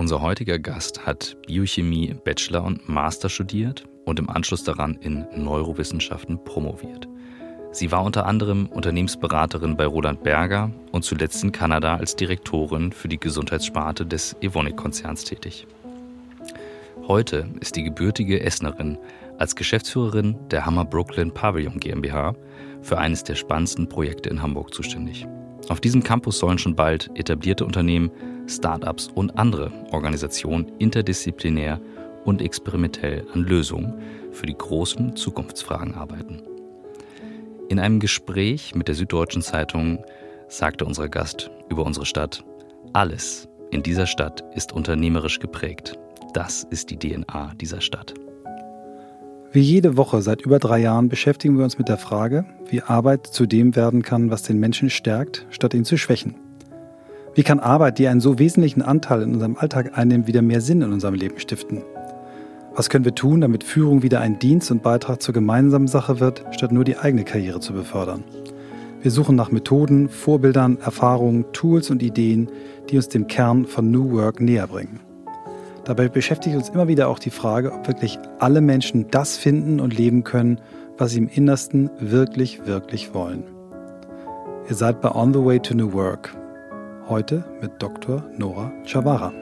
Unser heutiger Gast hat Biochemie Bachelor und Master studiert und im Anschluss daran in Neurowissenschaften promoviert. Sie war unter anderem Unternehmensberaterin bei Roland Berger und zuletzt in Kanada als Direktorin für die Gesundheitssparte des Evonik-Konzerns tätig. Heute ist die gebürtige Essenerin als Geschäftsführerin der Hammer Brooklyn Pavilion GmbH für eines der spannendsten Projekte in Hamburg zuständig. Auf diesem Campus sollen schon bald etablierte Unternehmen, Startups und andere Organisationen interdisziplinär und experimentell an Lösungen für die großen Zukunftsfragen arbeiten. In einem Gespräch mit der Süddeutschen Zeitung sagte unser Gast über unsere Stadt, alles in dieser Stadt ist unternehmerisch geprägt. Das ist die DNA dieser Stadt. Wie jede Woche seit über drei Jahren beschäftigen wir uns mit der Frage, wie Arbeit zu dem werden kann, was den Menschen stärkt, statt ihn zu schwächen. Wie kann Arbeit, die einen so wesentlichen Anteil in unserem Alltag einnimmt, wieder mehr Sinn in unserem Leben stiften? Was können wir tun, damit Führung wieder ein Dienst und Beitrag zur gemeinsamen Sache wird, statt nur die eigene Karriere zu befördern? Wir suchen nach Methoden, Vorbildern, Erfahrungen, Tools und Ideen, die uns dem Kern von New Work näher bringen. Dabei beschäftigt uns immer wieder auch die Frage, ob wirklich alle Menschen das finden und leben können, was sie im Innersten wirklich, wirklich wollen. Ihr seid bei On the Way to New Work. Heute mit Dr. Nora Chavara.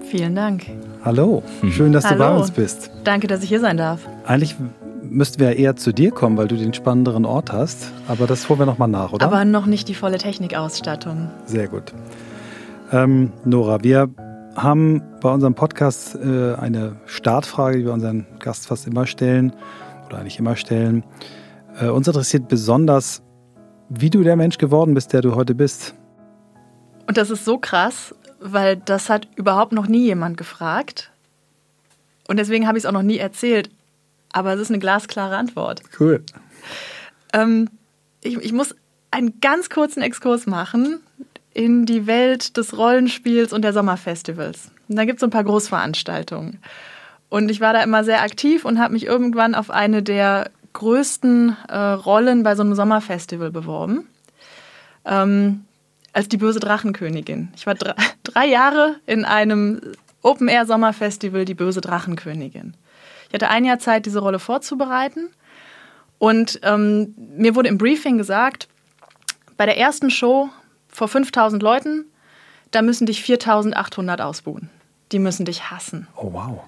Vielen Dank. Hallo, schön, dass Hallo. du bei uns bist. Danke, dass ich hier sein darf. Eigentlich müssten wir eher zu dir kommen, weil du den spannenderen Ort hast. Aber das holen wir nochmal nach, oder? Aber noch nicht die volle Technikausstattung. Sehr gut. Ähm, Nora, wir haben bei unserem Podcast äh, eine Startfrage, die wir unseren Gast fast immer stellen oder eigentlich immer stellen. Äh, uns interessiert besonders, wie du der Mensch geworden bist, der du heute bist. Und das ist so krass, weil das hat überhaupt noch nie jemand gefragt. Und deswegen habe ich es auch noch nie erzählt. Aber es ist eine glasklare Antwort. Cool. Ähm, ich, ich muss einen ganz kurzen Exkurs machen in die Welt des Rollenspiels und der Sommerfestivals. Und da gibt es so ein paar Großveranstaltungen. Und ich war da immer sehr aktiv und habe mich irgendwann auf eine der größten äh, Rollen bei so einem Sommerfestival beworben. Ähm, als die böse Drachenkönigin. Ich war drei, drei Jahre in einem Open-Air-Sommerfestival, die böse Drachenkönigin. Ich hatte ein Jahr Zeit, diese Rolle vorzubereiten. Und ähm, mir wurde im Briefing gesagt, bei der ersten Show vor 5000 Leuten, da müssen dich 4800 ausbuhen. Die müssen dich hassen. Oh, wow.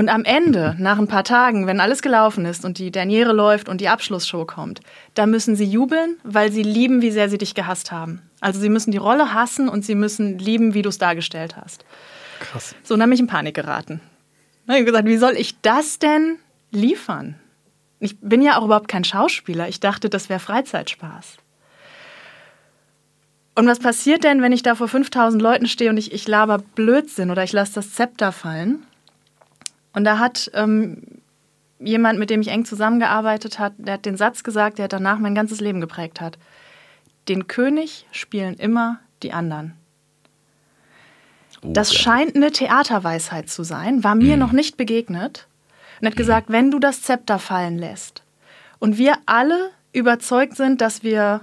Und am Ende, nach ein paar Tagen, wenn alles gelaufen ist und die Derniere läuft und die Abschlussshow kommt, da müssen sie jubeln, weil sie lieben, wie sehr sie dich gehasst haben. Also sie müssen die Rolle hassen und sie müssen lieben, wie du es dargestellt hast. Krass. So, und dann bin ich in Panik geraten. Dann habe ich gesagt, wie soll ich das denn liefern? Ich bin ja auch überhaupt kein Schauspieler. Ich dachte, das wäre Freizeitspaß. Und was passiert denn, wenn ich da vor 5000 Leuten stehe und ich, ich laber Blödsinn oder ich lasse das Zepter fallen? Und da hat ähm, jemand, mit dem ich eng zusammengearbeitet habe, der hat den Satz gesagt, der danach mein ganzes Leben geprägt hat. Den König spielen immer die anderen. Oh, Das geil. scheint eine Theaterweisheit zu sein, war mir noch nicht begegnet. Und hat gesagt, wenn du das Zepter fallen lässt und wir alle überzeugt sind, dass wir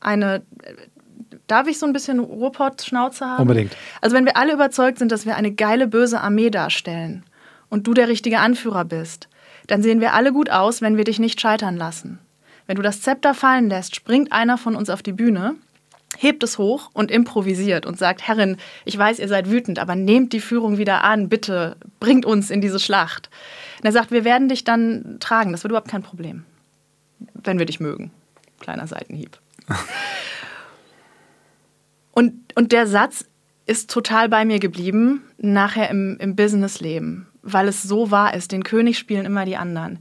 eine. Darf ich so ein bisschen Ruhrpott-Schnauze haben? Unbedingt. Also, wenn wir alle überzeugt sind, dass wir eine geile, böse Armee darstellen und du der richtige Anführer bist, dann sehen wir alle gut aus, wenn wir dich nicht scheitern lassen. Wenn du das Zepter fallen lässt, springt einer von uns auf die Bühne, hebt es hoch und improvisiert und sagt, Herrin, ich weiß, ihr seid wütend, aber nehmt die Führung wieder an, bitte, bringt uns in diese Schlacht. Und er sagt, wir werden dich dann tragen, das wird überhaupt kein Problem, wenn wir dich mögen. Kleiner Seitenhieb. und, und der Satz ist total bei mir geblieben, nachher im, im Businessleben, weil es so wahr ist. Den König spielen immer die anderen.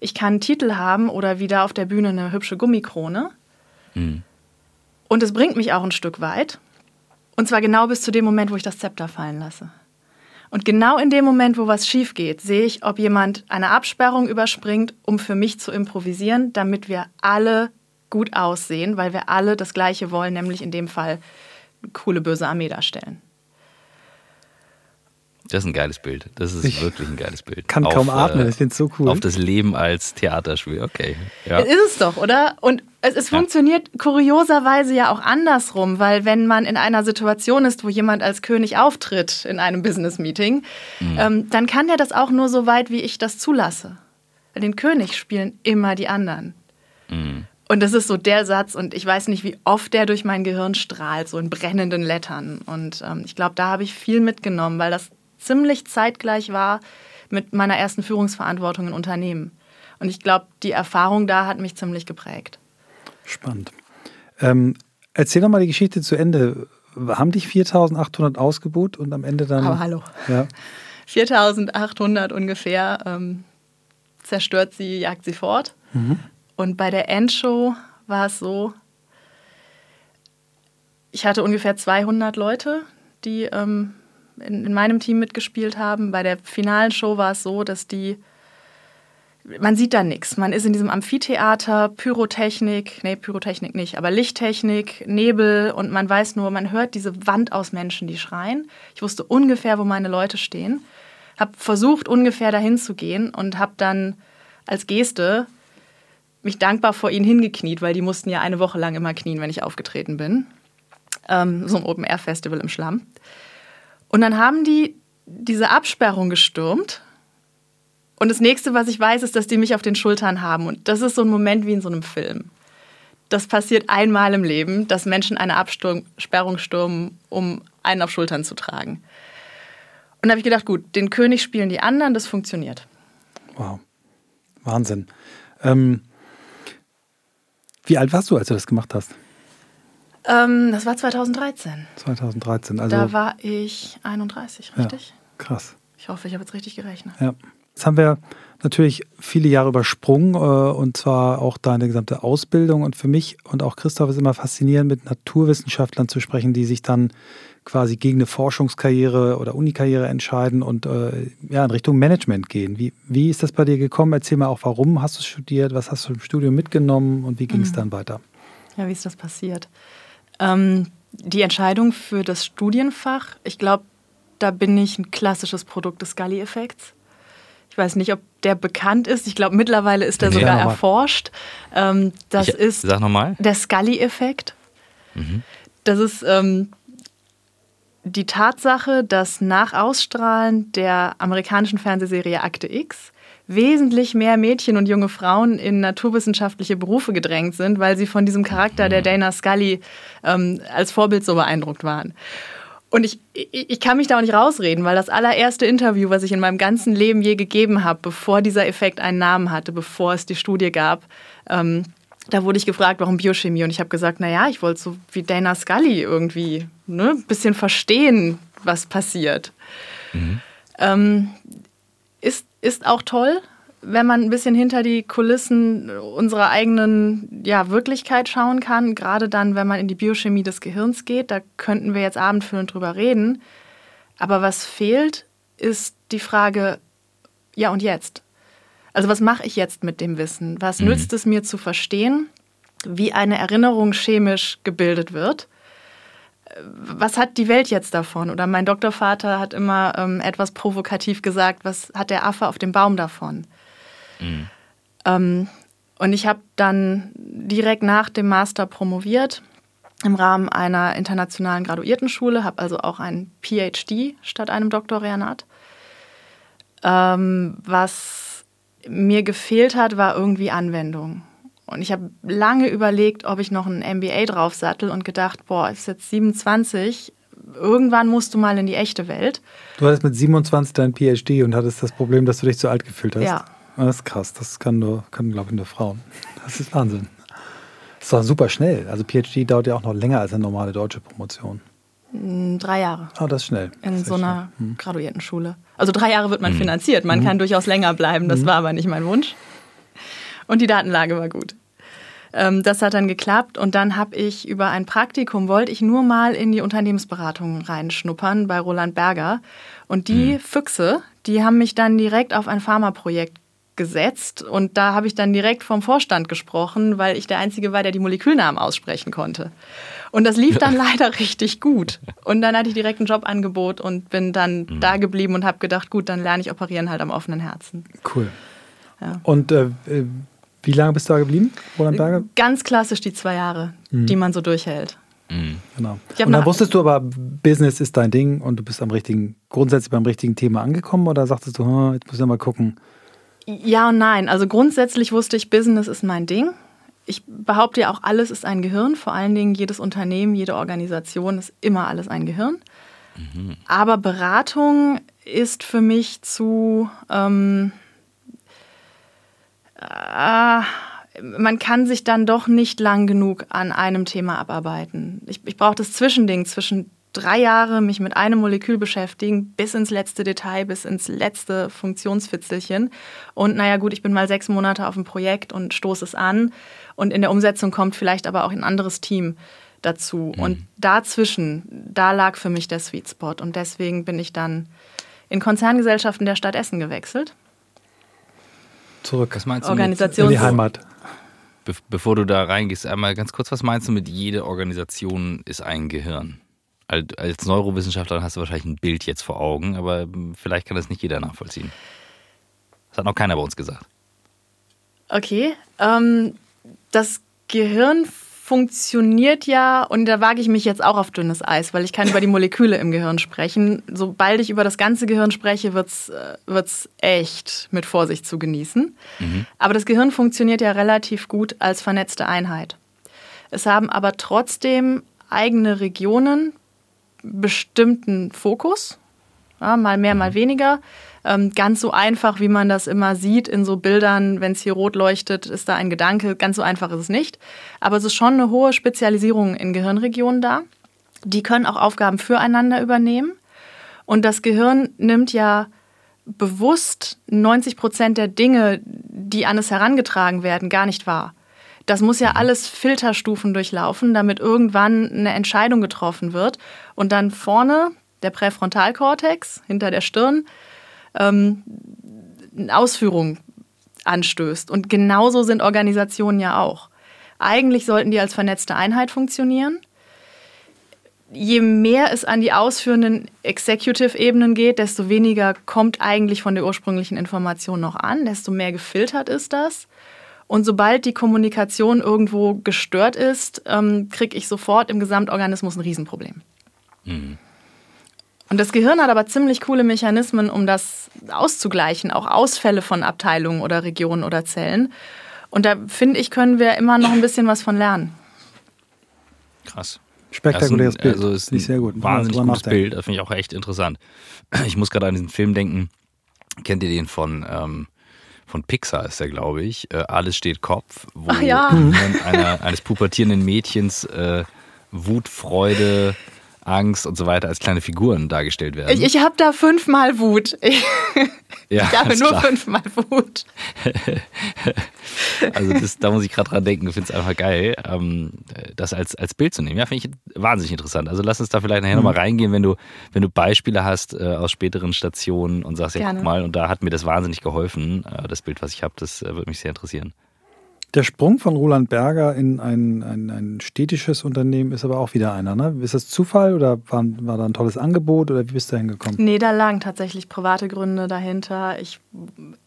Ich kann einen Titel haben oder wieder auf der Bühne eine hübsche Gummikrone. Und es bringt mich auch ein Stück weit. Und zwar genau bis zu dem Moment, wo ich das Zepter fallen lasse. Und genau in dem Moment, wo was schief geht, sehe ich, ob jemand eine Absperrung überspringt, um für mich zu improvisieren, damit wir alle gut aussehen, weil wir alle das Gleiche wollen, nämlich in dem Fall coole böse Armee darstellen. Das ist ein geiles Bild. Das ist ich wirklich ein geiles Bild. Kann auf, kaum atmen, äh, ich finde es so cool. Auf das Leben als Theaterspiel, okay. Ja. Ist es doch, oder? Und es, es ja. funktioniert kurioserweise ja auch andersrum, weil wenn man in einer Situation ist, wo jemand als König auftritt in einem Business-Meeting, mhm. ähm, dann kann er das auch nur so weit, wie ich das zulasse. Den König spielen immer die anderen. Und das ist so der Satz, und ich weiß nicht, wie oft der durch mein Gehirn strahlt, so in brennenden Lettern. Und ähm, ich glaube, da habe ich viel mitgenommen, weil das ziemlich zeitgleich war mit meiner ersten Führungsverantwortung in Unternehmen. Und ich glaube, die Erfahrung da hat mich ziemlich geprägt. Spannend. Ähm, erzähl doch mal die Geschichte zu Ende. Haben dich 4800 ausgebucht und am Ende dann. Aber hallo. Ja. 4800 ungefähr ähm, zerstört sie, jagt sie fort. Mhm. Und bei der Endshow war es so, ich hatte ungefähr 200 Leute, die ähm, in, in, meinem Team mitgespielt haben. Bei der finalen Show war es so, dass die, man sieht da nichts. Man ist in diesem Amphitheater, Pyrotechnik, nee, Pyrotechnik nicht, aber Lichttechnik, Nebel und man weiß nur, man hört diese Wand aus Menschen, die schreien. Ich wusste ungefähr, wo meine Leute stehen, habe versucht, ungefähr dahin zu gehen und habe dann als Geste mich dankbar vor ihnen hingekniet, weil die mussten ja eine Woche lang immer knien, wenn ich aufgetreten bin. Ähm, so ein Open-Air-Festival im Schlamm. Und dann haben die diese Absperrung gestürmt. Und das nächste, was ich weiß, ist, dass die mich auf den Schultern haben. Und das ist so ein Moment wie in so einem Film. Das passiert einmal im Leben, dass Menschen eine Absperrung stürmen, um einen auf Schultern zu tragen. Und da habe ich gedacht, gut, den König spielen die anderen, das funktioniert. Wow. Wahnsinn. Ähm, wie alt warst du, als du das gemacht hast? Ähm, das war 2013. 2013, also. Da war ich 31, richtig? Ja, krass. Ich hoffe, ich habe jetzt richtig gerechnet. Ja. Jetzt haben wir natürlich viele Jahre übersprungen äh, und zwar auch deine gesamte Ausbildung. Und für mich und auch Christoph ist immer faszinierend, mit Naturwissenschaftlern zu sprechen, die sich dann quasi gegen eine Forschungskarriere oder Unikarriere entscheiden und äh, ja, in Richtung Management gehen. Wie, wie ist das bei dir gekommen? Erzähl mal auch, warum hast du studiert, was hast du im Studium mitgenommen und wie ging es mhm. dann weiter? Ja, wie ist das passiert? Ähm, die Entscheidung für das Studienfach, ich glaube, da bin ich ein klassisches Produkt des Scully-Effekts. Ich weiß nicht, ob der bekannt ist. Ich glaube, mittlerweile ist er nee, sogar erforscht. Ähm, das ich, ist sag noch mal. der Scully-Effekt. Mhm. Das ist ähm, die Tatsache, dass nach Ausstrahlen der amerikanischen Fernsehserie Akte X wesentlich mehr Mädchen und junge Frauen in naturwissenschaftliche Berufe gedrängt sind, weil sie von diesem Charakter der Dana Scully ähm, als Vorbild so beeindruckt waren. Und ich, ich kann mich da auch nicht rausreden, weil das allererste Interview, was ich in meinem ganzen Leben je gegeben habe, bevor dieser Effekt einen Namen hatte, bevor es die Studie gab, ähm, da wurde ich gefragt, warum Biochemie? Und ich habe gesagt, naja, ich wollte so wie Dana Scully irgendwie ne, ein bisschen verstehen, was passiert. Mhm. Ähm, ist, ist auch toll, wenn man ein bisschen hinter die Kulissen unserer eigenen ja, Wirklichkeit schauen kann, gerade dann, wenn man in die Biochemie des Gehirns geht. Da könnten wir jetzt abendfüllend drüber reden. Aber was fehlt, ist die Frage, ja und jetzt? Also was mache ich jetzt mit dem Wissen? Was mhm. nützt es mir zu verstehen, wie eine Erinnerung chemisch gebildet wird? Was hat die Welt jetzt davon? Oder mein Doktorvater hat immer ähm, etwas provokativ gesagt, was hat der Affe auf dem Baum davon? Mhm. Ähm, und ich habe dann direkt nach dem Master promoviert im Rahmen einer internationalen Graduiertenschule, habe also auch ein PhD statt einem Doktorandat. Ähm, was mir gefehlt hat, war irgendwie Anwendung. Und ich habe lange überlegt, ob ich noch ein MBA draufsattel und gedacht, boah, ist jetzt 27, irgendwann musst du mal in die echte Welt. Du hattest mit 27 dein PhD und hattest das Problem, dass du dich zu alt gefühlt hast. Ja. Das ist krass, das kann nur, kann, glaube ich, nur Frauen. Das ist Wahnsinn. Das ist doch super schnell. Also PhD dauert ja auch noch länger als eine normale deutsche Promotion. Hm, drei Jahre. Ah, oh, das ist schnell. In das so einer hm. Graduiertenschule. Also drei Jahre wird man hm. finanziert. Man hm. kann durchaus länger bleiben. Das hm. war aber nicht mein Wunsch. Und die Datenlage war gut. Ähm, das hat dann geklappt und dann habe ich über ein Praktikum, wollte ich nur mal in die Unternehmensberatung reinschnuppern bei Roland Berger. Und die hm. Füchse, die haben mich dann direkt auf ein Pharmaprojekt gesetzt und da habe ich dann direkt vom Vorstand gesprochen, weil ich der Einzige war, der die Molekülnamen aussprechen konnte. Und das lief dann leider richtig gut. Und dann hatte ich direkt ein Jobangebot und bin dann mhm. da geblieben und habe gedacht, gut, dann lerne ich operieren halt am offenen Herzen. Cool. Ja. Und äh, äh wie lange bist du da geblieben, Roland Berger? Ganz klassisch die zwei Jahre, mhm. die man so durchhält. Mhm. Genau. Und dann wusstest du aber, Business ist dein Ding und du bist am richtigen, grundsätzlich beim richtigen Thema angekommen oder sagtest du, hm, jetzt muss ich mal gucken? Ja und nein. Also grundsätzlich wusste ich, Business ist mein Ding. Ich behaupte ja auch, alles ist ein Gehirn. Vor allen Dingen jedes Unternehmen, jede Organisation ist immer alles ein Gehirn. Mhm. Aber Beratung ist für mich zu... Ähm, äh, man kann sich dann doch nicht lang genug an einem Thema abarbeiten. Ich, ich brauche das Zwischending zwischen drei Jahre mich mit einem Molekül beschäftigen, bis ins letzte Detail, bis ins letzte Funktionsfitzelchen. Und naja, gut, ich bin mal sechs Monate auf dem Projekt und stoße es an. Und in der Umsetzung kommt vielleicht aber auch ein anderes Team dazu. Mhm. Und dazwischen, da lag für mich der Sweet Spot. Und deswegen bin ich dann in Konzerngesellschaften der Stadt Essen gewechselt. Zurück. Was meinst du Organisation in die Heimat. Be bevor du da reingehst, einmal ganz kurz, was meinst du mit jede Organisation ist ein Gehirn? Als Neurowissenschaftler hast du wahrscheinlich ein Bild jetzt vor Augen, aber vielleicht kann das nicht jeder nachvollziehen. Das hat noch keiner bei uns gesagt. Okay. Ähm, das Gehirn funktioniert ja, und da wage ich mich jetzt auch auf dünnes Eis, weil ich kann über die Moleküle im Gehirn sprechen. Sobald ich über das ganze Gehirn spreche, wird es äh, echt mit Vorsicht zu genießen. Mhm. Aber das Gehirn funktioniert ja relativ gut als vernetzte Einheit. Es haben aber trotzdem eigene Regionen, bestimmten Fokus, ja, mal mehr, mal mhm. weniger. Ähm, ganz so einfach, wie man das immer sieht in so Bildern, wenn es hier rot leuchtet, ist da ein Gedanke. Ganz so einfach ist es nicht. Aber es ist schon eine hohe Spezialisierung in Gehirnregionen da. Die können auch Aufgaben füreinander übernehmen. Und das Gehirn nimmt ja bewusst 90 Prozent der Dinge, die an es herangetragen werden, gar nicht wahr. Das muss ja mhm. alles Filterstufen durchlaufen, damit irgendwann eine Entscheidung getroffen wird. Und dann vorne der Präfrontalkortex hinter der Stirn ähm, Ausführung anstößt. Und genauso sind Organisationen ja auch. Eigentlich sollten die als vernetzte Einheit funktionieren. Je mehr es an die ausführenden Executive-Ebenen geht, desto weniger kommt eigentlich von der ursprünglichen Information noch an, desto mehr gefiltert ist das. Und sobald die Kommunikation irgendwo gestört ist, ähm, kriege ich sofort im Gesamtorganismus ein Riesenproblem. Mhm. Und das Gehirn hat aber ziemlich coole Mechanismen, um das auszugleichen, auch Ausfälle von Abteilungen oder Regionen oder Zellen. Und da finde ich, können wir immer noch ein bisschen was von lernen. Krass. Spektakuläres Bild. Also ist ein sehr gut. Wahnsinnig gutes Bild. Das finde ich auch echt interessant. Ich muss gerade an diesen Film denken. Kennt ihr den von, ähm, von Pixar, ist der, glaube ich. Äh, Alles steht Kopf, wo ja. einer, eines pubertierenden Mädchens äh, Wut, Freude, Angst und so weiter als kleine Figuren dargestellt werden. Ich, ich habe da fünfmal Wut. Ich, ja, ich habe nur klar. fünfmal Wut. also das, da muss ich gerade dran denken, ich finde es einfach geil, ähm, das als, als Bild zu nehmen. Ja, finde ich wahnsinnig interessant. Also lass uns da vielleicht nachher mhm. nochmal reingehen, wenn du, wenn du Beispiele hast äh, aus späteren Stationen und sagst, ja, Gerne. guck mal, und da hat mir das wahnsinnig geholfen, äh, das Bild, was ich habe, das äh, würde mich sehr interessieren. Der Sprung von Roland Berger in ein, ein, ein städtisches Unternehmen ist aber auch wieder einer. Ne? Ist das Zufall oder war, war da ein tolles Angebot oder wie bist du da hingekommen? Nee, da lagen tatsächlich private Gründe dahinter. Ich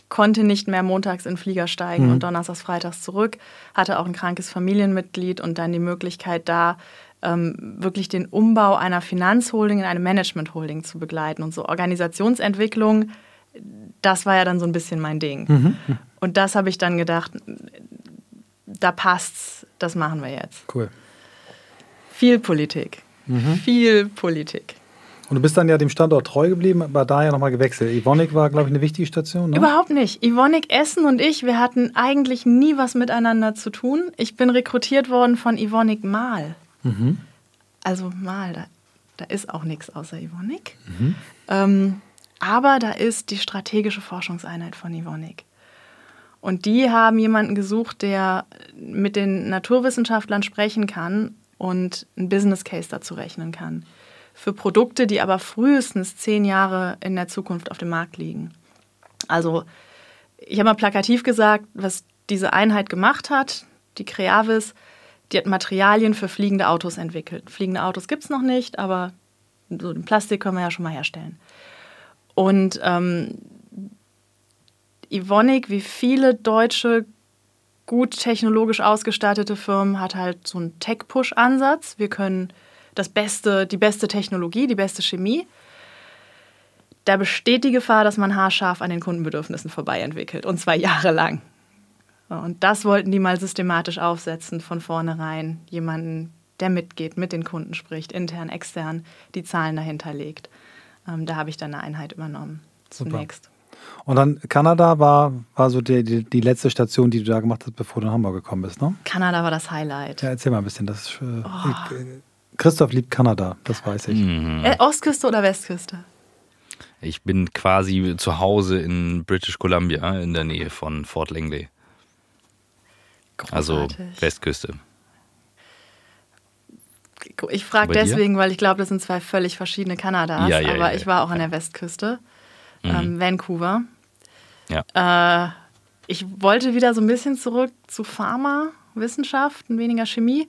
konnte nicht mehr montags in den Flieger steigen mhm. und donnerstags, freitags zurück. Hatte auch ein krankes Familienmitglied und dann die Möglichkeit da, ähm, wirklich den Umbau einer Finanzholding in eine Managementholding zu begleiten. Und so Organisationsentwicklung, das war ja dann so ein bisschen mein Ding. Mhm. Und das habe ich dann gedacht, da passt's, das machen wir jetzt. Cool. Viel Politik. Mhm. Viel Politik. Und du bist dann ja dem Standort treu geblieben, aber da ja nochmal gewechselt. Ivonik war, glaube ich, eine wichtige Station. Ne? Überhaupt nicht. Ivonik Essen und ich, wir hatten eigentlich nie was miteinander zu tun. Ich bin rekrutiert worden von Ivonik Mal. Mhm. Also Mal, da, da ist auch nichts außer Ivonik. Mhm. Ähm, aber da ist die strategische Forschungseinheit von Ivonik. Und die haben jemanden gesucht, der mit den Naturwissenschaftlern sprechen kann und einen Business Case dazu rechnen kann. Für Produkte, die aber frühestens zehn Jahre in der Zukunft auf dem Markt liegen. Also ich habe mal plakativ gesagt, was diese Einheit gemacht hat, die Creavis, die hat Materialien für fliegende Autos entwickelt. Fliegende Autos gibt es noch nicht, aber so den Plastik können wir ja schon mal herstellen. Und ähm, Evonik, wie viele deutsche gut technologisch ausgestattete Firmen, hat halt so einen Tech-Push-Ansatz. Wir können das Beste, die beste Technologie, die beste Chemie. Da besteht die Gefahr, dass man haarscharf an den Kundenbedürfnissen vorbei entwickelt. Und zwar jahrelang. Und das wollten die mal systematisch aufsetzen, von vornherein. Jemanden, der mitgeht, mit den Kunden spricht, intern, extern, die Zahlen dahinter legt. Ähm, da habe ich dann eine Einheit übernommen. Zunächst. Super. Und dann Kanada war, war so die, die, die, letzte Station, die du da gemacht hast, bevor du nach Hamburg gekommen bist, ne? Kanada war das Highlight. Ja, erzähl mal ein bisschen. Das ist, äh, oh. ich, Christoph liebt Kanada, das weiß ich. Mhm. Äh, Ostküste oder Westküste? Ich bin quasi zu Hause in British Columbia, in der Nähe von Fort Langley. Also Großartig. Also Westküste. Ich frage deswegen, weil ich glaube, das sind zwei völlig verschiedene Kanadas. Ja, ja, aber ja, ich war auch an der Westküste. Ähm, Vancouver. Ja. Äh, ich wollte wieder so ein bisschen zurück zu Pharma-Wissenschaften, weniger Chemie.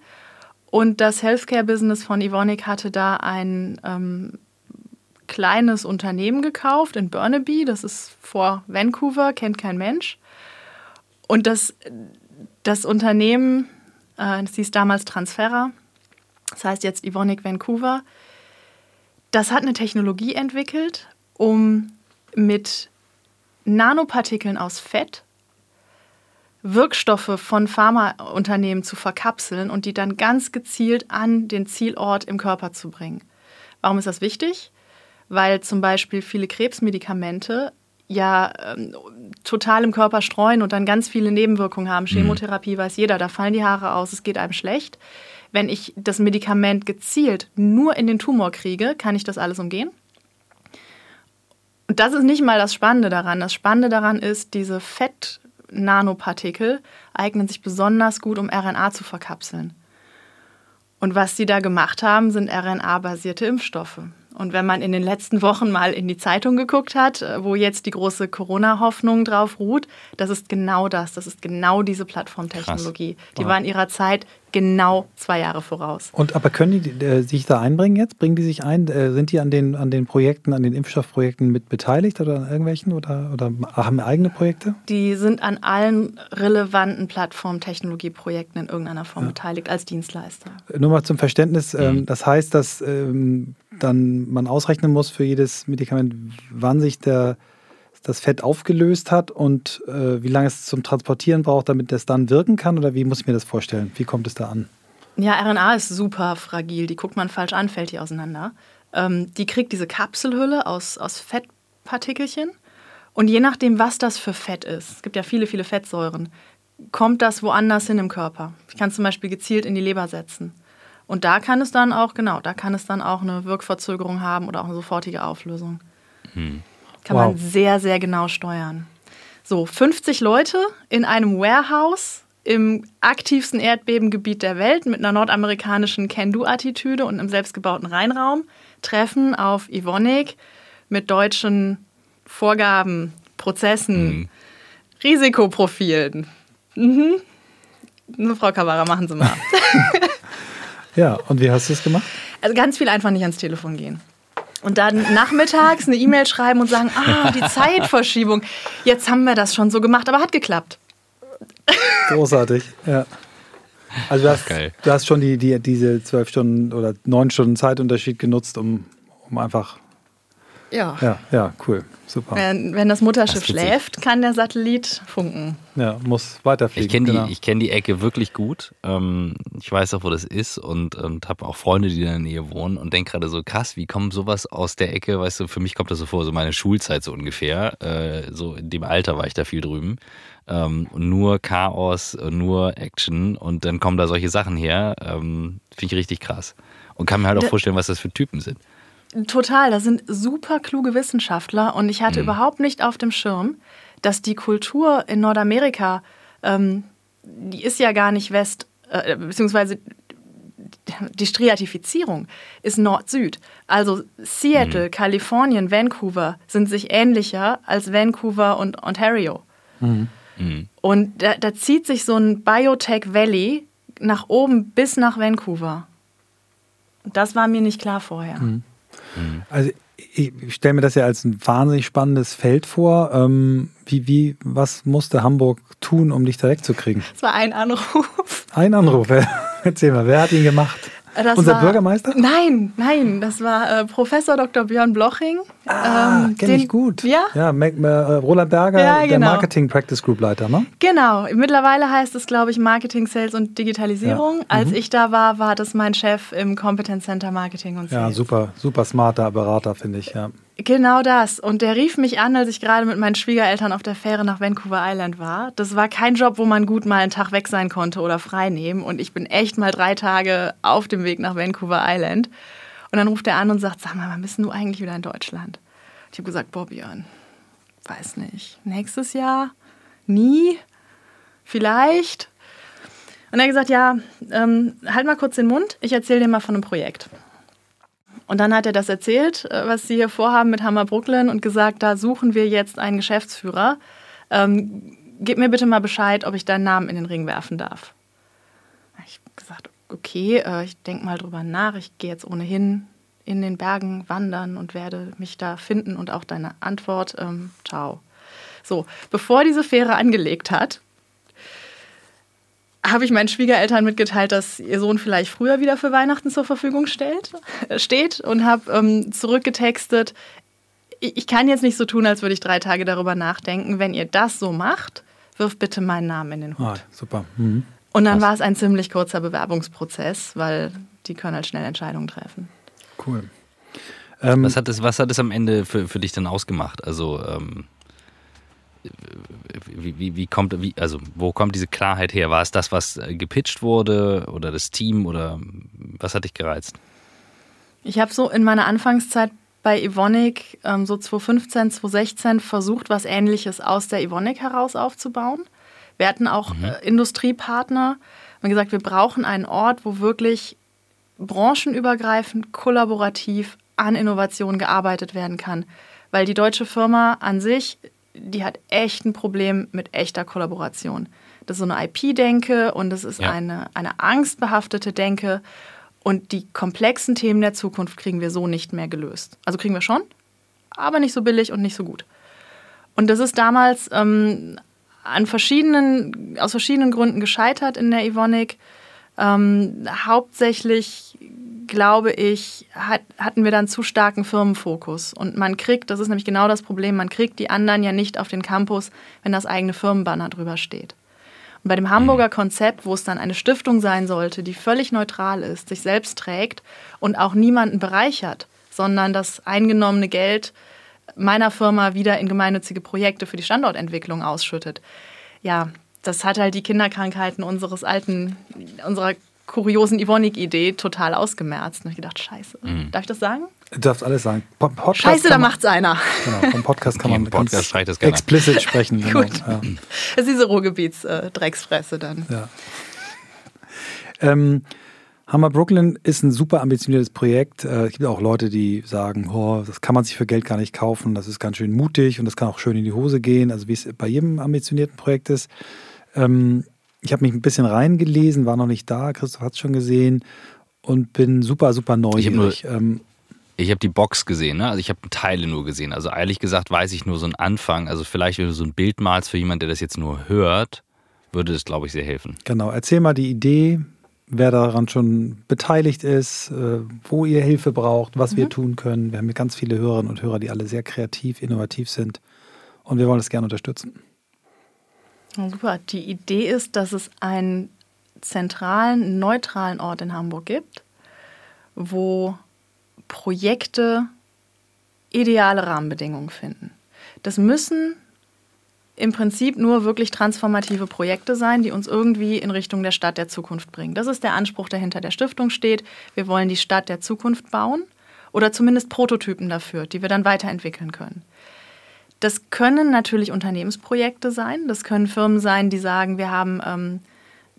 Und das Healthcare-Business von Evonik hatte da ein ähm, kleines Unternehmen gekauft in Burnaby. Das ist vor Vancouver, kennt kein Mensch. Und das, das Unternehmen, äh, das hieß damals Transferra, das heißt jetzt Evonik Vancouver, das hat eine Technologie entwickelt, um mit Nanopartikeln aus Fett Wirkstoffe von Pharmaunternehmen zu verkapseln und die dann ganz gezielt an den Zielort im Körper zu bringen. Warum ist das wichtig? Weil zum Beispiel viele Krebsmedikamente ja ähm, total im Körper streuen und dann ganz viele Nebenwirkungen haben. Mhm. Chemotherapie weiß jeder, da fallen die Haare aus, es geht einem schlecht. Wenn ich das Medikament gezielt nur in den Tumor kriege, kann ich das alles umgehen. Und das ist nicht mal das Spannende daran. Das Spannende daran ist, diese Fett-Nanopartikel eignen sich besonders gut, um RNA zu verkapseln. Und was sie da gemacht haben, sind RNA-basierte Impfstoffe. Und wenn man in den letzten Wochen mal in die Zeitung geguckt hat, äh, wo jetzt die große Corona-Hoffnung drauf ruht, das ist genau das. Das ist genau diese Plattformtechnologie. Die war in ihrer Zeit genau zwei Jahre voraus. Und aber können die äh, sich da einbringen jetzt? Bringen die sich ein? Äh, sind die an den, an den Projekten, an den Impfstoffprojekten mit beteiligt oder an irgendwelchen oder, oder haben eigene Projekte? Die sind an allen relevanten Plattform-Technologieprojekten in irgendeiner Form ja. beteiligt als Dienstleister. Nur mal zum Verständnis, ähm, mhm. das heißt, dass ähm, dann man ausrechnen muss für jedes Medikament, wann sich der das Fett aufgelöst hat und äh, wie lange es zum Transportieren braucht, damit das dann wirken kann? Oder wie muss ich mir das vorstellen? Wie kommt es da an? Ja, RNA ist super fragil. Die guckt man falsch an, fällt die auseinander. Ähm, die kriegt diese Kapselhülle aus, aus Fettpartikelchen. Und je nachdem, was das für Fett ist, es gibt ja viele, viele Fettsäuren, kommt das woanders hin im Körper. Ich kann zum Beispiel gezielt in die Leber setzen. Und da kann es dann auch, genau, da kann es dann auch eine Wirkverzögerung haben oder auch eine sofortige Auflösung. Hm. Kann wow. man sehr, sehr genau steuern. So, 50 Leute in einem Warehouse im aktivsten Erdbebengebiet der Welt mit einer nordamerikanischen Can-Do-Attitüde und einem selbstgebauten Reinraum treffen auf Ivonik mit deutschen Vorgaben, Prozessen, mhm. Risikoprofilen. Mhm. Frau Kavara, machen Sie mal. ja, und wie hast du es gemacht? Also ganz viel einfach nicht ans Telefon gehen. Und dann nachmittags eine E-Mail schreiben und sagen, ah, die Zeitverschiebung. Jetzt haben wir das schon so gemacht, aber hat geklappt. Großartig, ja. Also du hast, du hast schon die, die, diese zwölf Stunden oder neun Stunden Zeitunterschied genutzt, um, um einfach. Ja. Ja, ja, cool. Super. Wenn, wenn das Mutterschiff das schläft, kann der Satellit funken. Ja, muss weiterfliegen. Ich kenne genau. die, kenn die Ecke wirklich gut. Ähm, ich weiß auch, wo das ist und, und habe auch Freunde, die in der Nähe wohnen und denke gerade so, krass, wie kommt sowas aus der Ecke? Weißt du, für mich kommt das so vor, so meine Schulzeit so ungefähr. Äh, so in dem Alter war ich da viel drüben. Ähm, nur Chaos, nur Action und dann kommen da solche Sachen her. Ähm, Finde ich richtig krass. Und kann mir halt auch vorstellen, was das für Typen sind. Total, das sind super kluge Wissenschaftler und ich hatte mhm. überhaupt nicht auf dem Schirm, dass die Kultur in Nordamerika, ähm, die ist ja gar nicht West, äh, beziehungsweise die Striatifizierung ist Nord-Süd. Also Seattle, mhm. Kalifornien, Vancouver sind sich ähnlicher als Vancouver und Ontario. Mhm. Und da, da zieht sich so ein Biotech Valley nach oben bis nach Vancouver. Das war mir nicht klar vorher. Mhm. Also ich stelle mir das ja als ein wahnsinnig spannendes Feld vor. Ähm, wie, wie, was musste Hamburg tun, um dich da wegzukriegen? Es war ein Anruf. Ein Anruf, erzähl mal, wer hat ihn gemacht? Das Unser war, Bürgermeister? Nein, nein, das war äh, Professor Dr. Björn Bloching. Ah, ähm, kenne ich gut. Ja? Ja, äh, Roland Berger, ja, genau. der Marketing Practice Group Leiter, ne? Genau. Mittlerweile heißt es, glaube ich, Marketing, Sales und Digitalisierung. Ja. Als mhm. ich da war, war das mein Chef im Competence Center Marketing und Sales. Ja, super, super smarter Berater, finde ich, ja. Genau das. Und der rief mich an, als ich gerade mit meinen Schwiegereltern auf der Fähre nach Vancouver Island war. Das war kein Job, wo man gut mal einen Tag weg sein konnte oder frei nehmen. Und ich bin echt mal drei Tage auf dem Weg nach Vancouver Island. Und dann ruft er an und sagt, sag mal, wann bist du eigentlich wieder in Deutschland? Ich habe gesagt, boah, Björn, weiß nicht. Nächstes Jahr? Nie? Vielleicht? Und er hat gesagt, ja, ähm, halt mal kurz den Mund, ich erzähle dir mal von einem Projekt. Und dann hat er das erzählt, äh, was sie hier vorhaben mit Hammer Brooklyn und gesagt, da suchen wir jetzt einen Geschäftsführer. Ähm, gib mir bitte mal Bescheid, ob ich deinen Namen in den Ring werfen darf. Ich habe gesagt, okay, äh, ich denke mal drüber nach. Ich gehe jetzt ohnehin in den Bergen wandern und werde mich da finden und auch deine Antwort, ähm, ciao. So, bevor diese Fähre angelegt hat, habe ich meinen Schwiegereltern mitgeteilt, dass ihr Sohn vielleicht früher wieder für Weihnachten zur Verfügung stellt, äh, steht und habe ähm, zurückgetextet, ich kann jetzt nicht so tun, als würde ich drei Tage darüber nachdenken. Wenn ihr das so macht, wirf bitte meinen Namen in den Hut. Ah, super. Mhm. Und dann war es ein ziemlich kurzer Bewerbungsprozess, weil die können halt schnell Entscheidungen treffen. Cool. Ähm, was, hat es, was hat es am Ende für, für dich dann ausgemacht? Also ähm, wie, wie, wie, kommt, wie, also wo kommt diese Klarheit her? War es das, was äh, gepitcht wurde oder das Team oder was hat dich gereizt? Ich habe so in meiner Anfangszeit bei Evonik ähm, so 2015, 2016 versucht, was Ähnliches aus der Evonik heraus aufzubauen. Wir hatten auch mhm. äh, Industriepartner. Wir haben gesagt, wir brauchen einen Ort, wo wirklich branchenübergreifend, kollaborativ an Innovationen gearbeitet werden kann. Weil die deutsche Firma an sich die hat echt ein Problem mit echter Kollaboration. Das ist so eine IP-Denke und das ist ja. eine, eine angstbehaftete Denke. Und die komplexen Themen der Zukunft kriegen wir so nicht mehr gelöst. Also kriegen wir schon, aber nicht so billig und nicht so gut. Und das ist damals ähm, an verschiedenen, aus verschiedenen Gründen gescheitert in der Evonik. Ähm, hauptsächlich glaube ich, hat, hatten wir dann zu starken Firmenfokus. Und man kriegt, das ist nämlich genau das Problem, man kriegt die anderen ja nicht auf den Campus, wenn das eigene Firmenbanner drüber steht. Und bei dem Hamburger Konzept, wo es dann eine Stiftung sein sollte, die völlig neutral ist, sich selbst trägt und auch niemanden bereichert, sondern das eingenommene Geld meiner Firma wieder in gemeinnützige Projekte für die Standortentwicklung ausschüttet. Ja, das hat halt die Kinderkrankheiten unseres alten, unserer kuriosen Ivonik-Idee total ausgemerzt. Und ich gedacht, scheiße, mhm. darf ich das sagen? Du darfst alles sagen. Podcast scheiße, da macht's einer. Genau, vom Podcast kann man Podcast ganz explicit sprechen. Genau, Gut. Ja. Das ist diese Ruhrgebiets-Drecksfresse dann. Ja. Ähm, Hammer Brooklyn ist ein super ambitioniertes Projekt. Äh, es gibt auch Leute, die sagen, oh, das kann man sich für Geld gar nicht kaufen, das ist ganz schön mutig und das kann auch schön in die Hose gehen, also wie es bei jedem ambitionierten Projekt ist. Ähm, ich habe mich ein bisschen reingelesen, war noch nicht da, Christoph hat es schon gesehen und bin super, super neugierig. Ich habe hab die Box gesehen, ne? also ich habe Teile nur gesehen. Also ehrlich gesagt weiß ich nur so einen Anfang. Also vielleicht, wenn du so ein Bild malst für jemanden, der das jetzt nur hört, würde das, glaube ich, sehr helfen. Genau, erzähl mal die Idee, wer daran schon beteiligt ist, äh, wo ihr Hilfe braucht, was mhm. wir tun können. Wir haben ganz viele Hörerinnen und Hörer, die alle sehr kreativ, innovativ sind und wir wollen das gerne unterstützen. Super. Die Idee ist, dass es einen zentralen, neutralen Ort in Hamburg gibt, wo Projekte ideale Rahmenbedingungen finden. Das müssen im Prinzip nur wirklich transformative Projekte sein, die uns irgendwie in Richtung der Stadt der Zukunft bringen. Das ist der Anspruch, der hinter der Stiftung steht. Wir wollen die Stadt der Zukunft bauen oder zumindest Prototypen dafür, die wir dann weiterentwickeln können. Das können natürlich Unternehmensprojekte sein. Das können Firmen sein, die sagen, wir haben ähm,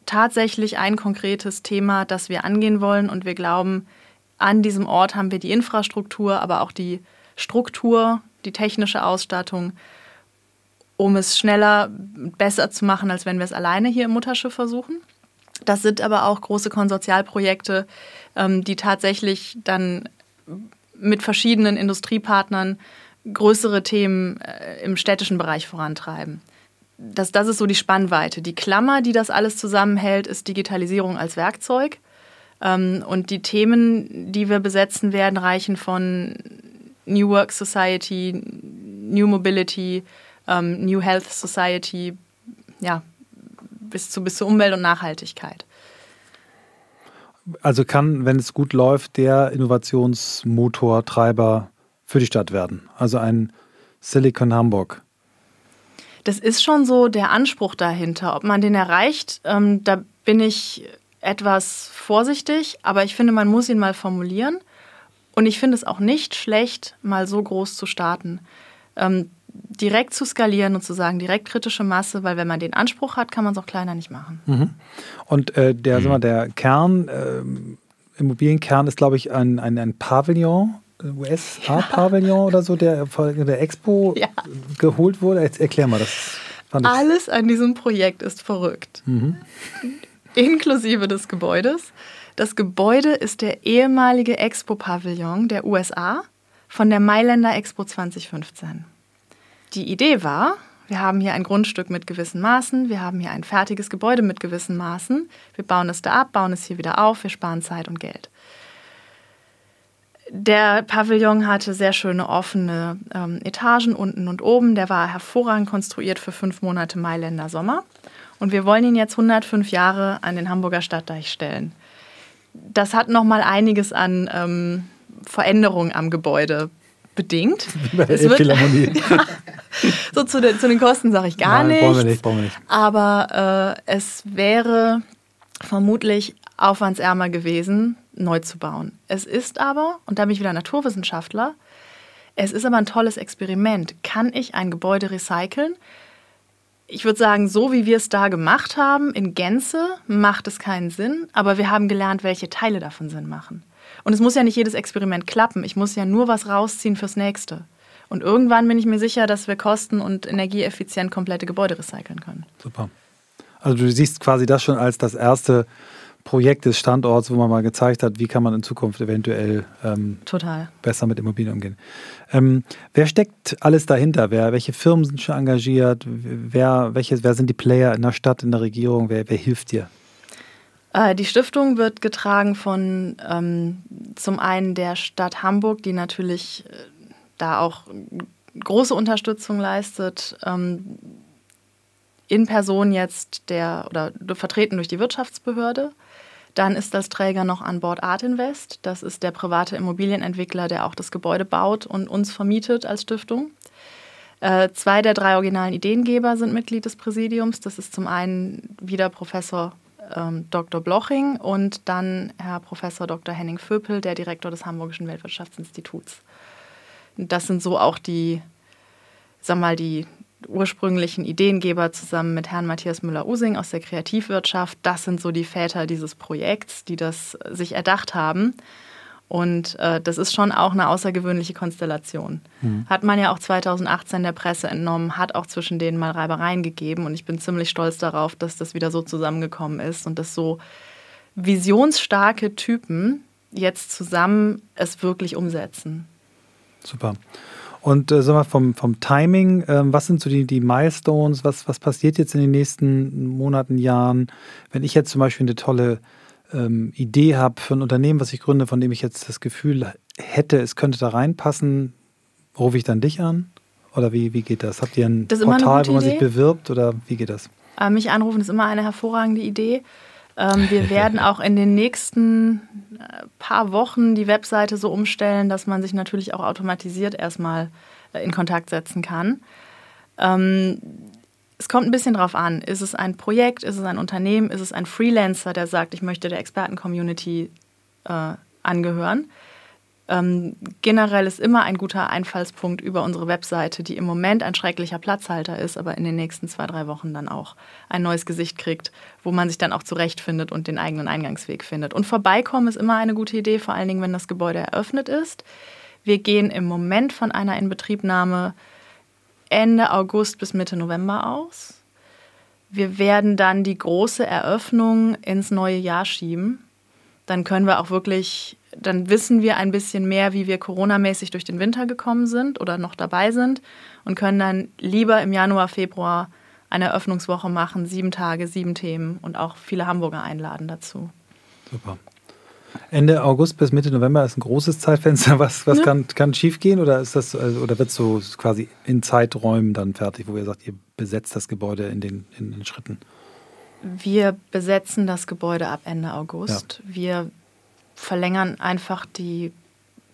tatsächlich ein konkretes Thema, das wir angehen wollen und wir glauben, an diesem Ort haben wir die Infrastruktur, aber auch die Struktur, die technische Ausstattung um es schneller, besser zu machen, als wenn wir es alleine hier im Mutterschiff versuchen. Das sind aber auch große Konsortialprojekte, ähm, die tatsächlich dann mit verschiedenen Industriepartnern größere Themen äh, im städtischen Bereich vorantreiben. Das, das ist so die Spannweite. Die Klammer, die das alles zusammenhält, ist Digitalisierung als Werkzeug. Ähm, und die Themen, die wir besetzen werden, reichen von New Work Society, New Mobility, ähm, New Health Society, ja, bis zu, bis zur Umwelt und Nachhaltigkeit. Also kann, wenn es gut läuft, der Innovationsmotor, Treiber für die Stadt werden. Also ein Silicon Hamburg. Das ist schon so der Anspruch dahinter. Ob man den erreicht, ähm, da bin ich etwas vorsichtig, aber ich finde, man muss ihn mal formulieren. Und ich finde es auch nicht schlecht, mal so groß zu starten. Ähm, direkt zu skalieren und zu sagen, direkt kritische Masse, weil wenn man den Anspruch hat, kann man es auch kleiner nicht machen. Mhm. Und äh, der, mhm. mal, der Kern, äh, Immobilienkern ist, glaube ich, ein, ein, ein Pavillon, US-Pavillon ja. oder so, der der Expo ja. geholt wurde. Jetzt erklär mal, das Alles an diesem Projekt ist verrückt. Mhm. Inklusive des Gebäudes. Das Gebäude ist der ehemalige Expo-Pavillon der USA von der Mailänder Expo 2015. Die Idee war, wir haben hier ein Grundstück mit gewissen Maßen, wir haben hier ein fertiges Gebäude mit gewissen Maßen, wir bauen es da ab, bauen es hier wieder auf, wir sparen Zeit und Geld. Der Pavillon hatte sehr schöne offene ähm, Etagen unten und oben. Der war hervorragend konstruiert für fünf Monate Mailänder Sommer. Und wir wollen ihn jetzt 105 Jahre an den Hamburger Stadtdeich stellen. Das hat noch mal einiges an ähm, Veränderungen am Gebäude bedingt. Bei der Philharmonie. so zu den, zu den Kosten sage ich gar Nein, nichts. Brauchen wir nicht, brauchen wir nicht. Aber äh, es wäre vermutlich aufwandsärmer gewesen, neu zu bauen. Es ist aber, und da bin ich wieder Naturwissenschaftler, es ist aber ein tolles Experiment. Kann ich ein Gebäude recyceln? Ich würde sagen, so wie wir es da gemacht haben, in Gänze, macht es keinen Sinn, aber wir haben gelernt, welche Teile davon Sinn machen. Und es muss ja nicht jedes Experiment klappen. Ich muss ja nur was rausziehen fürs nächste. Und irgendwann bin ich mir sicher, dass wir kosten- und energieeffizient komplette Gebäude recyceln können. Super. Also du siehst quasi das schon als das erste Projekt des Standorts, wo man mal gezeigt hat, wie kann man in Zukunft eventuell ähm, besser mit Immobilien umgehen. Ähm, wer steckt alles dahinter? Wer, welche Firmen sind schon engagiert? Wer, welche, wer sind die Player in der Stadt, in der Regierung? Wer, wer hilft dir? Äh, die Stiftung wird getragen von ähm, zum einen der Stadt Hamburg, die natürlich äh, da auch große Unterstützung leistet. Ähm, in Person jetzt der oder vertreten durch die Wirtschaftsbehörde. Dann ist als Träger noch an Bord Art Invest. Das ist der private Immobilienentwickler, der auch das Gebäude baut und uns vermietet als Stiftung. Äh, zwei der drei originalen Ideengeber sind Mitglied des Präsidiums. Das ist zum einen wieder Professor ähm, Dr. Bloching und dann Herr Professor Dr. Henning Vöpel, der Direktor des Hamburgischen Weltwirtschaftsinstituts. Das sind so auch die, sag mal, die ursprünglichen Ideengeber zusammen mit Herrn Matthias Müller-Using aus der Kreativwirtschaft. Das sind so die Väter dieses Projekts, die das sich erdacht haben. Und äh, das ist schon auch eine außergewöhnliche Konstellation. Mhm. Hat man ja auch 2018 der Presse entnommen, hat auch zwischen denen mal Reibereien gegeben. Und ich bin ziemlich stolz darauf, dass das wieder so zusammengekommen ist und dass so visionsstarke Typen jetzt zusammen es wirklich umsetzen. Super. Und äh, sag mal, vom, vom Timing, äh, was sind so die, die Milestones? Was, was passiert jetzt in den nächsten Monaten, Jahren? Wenn ich jetzt zum Beispiel eine tolle ähm, Idee habe für ein Unternehmen, was ich gründe, von dem ich jetzt das Gefühl hätte, es könnte da reinpassen, rufe ich dann dich an? Oder wie, wie geht das? Habt ihr ein Portal, wo man Idee. sich bewirbt oder wie geht das? Äh, mich anrufen ist immer eine hervorragende Idee. Ähm, wir werden auch in den nächsten äh, paar Wochen die Webseite so umstellen, dass man sich natürlich auch automatisiert erstmal äh, in Kontakt setzen kann. Ähm, es kommt ein bisschen drauf an. Ist es ein Projekt, ist es ein Unternehmen, ist es ein Freelancer, der sagt, ich möchte der Experten-Community äh, angehören? Ähm, generell ist immer ein guter Einfallspunkt über unsere Webseite, die im Moment ein schrecklicher Platzhalter ist, aber in den nächsten zwei, drei Wochen dann auch ein neues Gesicht kriegt, wo man sich dann auch zurechtfindet und den eigenen Eingangsweg findet. Und vorbeikommen ist immer eine gute Idee, vor allen Dingen, wenn das Gebäude eröffnet ist. Wir gehen im Moment von einer Inbetriebnahme Ende August bis Mitte November aus. Wir werden dann die große Eröffnung ins neue Jahr schieben. Dann können wir auch wirklich, dann wissen wir ein bisschen mehr, wie wir coronamäßig durch den Winter gekommen sind oder noch dabei sind und können dann lieber im Januar, Februar eine Eröffnungswoche machen, sieben Tage, sieben Themen und auch viele Hamburger einladen dazu. Super. Ende August bis Mitte November ist ein großes Zeitfenster. Was, was ja. kann, kann schief gehen oder ist das also, oder wird es so quasi in Zeiträumen dann fertig, wo ihr sagt, ihr besetzt das Gebäude in den, in den Schritten? Wir besetzen das Gebäude ab Ende August. Ja. Wir verlängern einfach die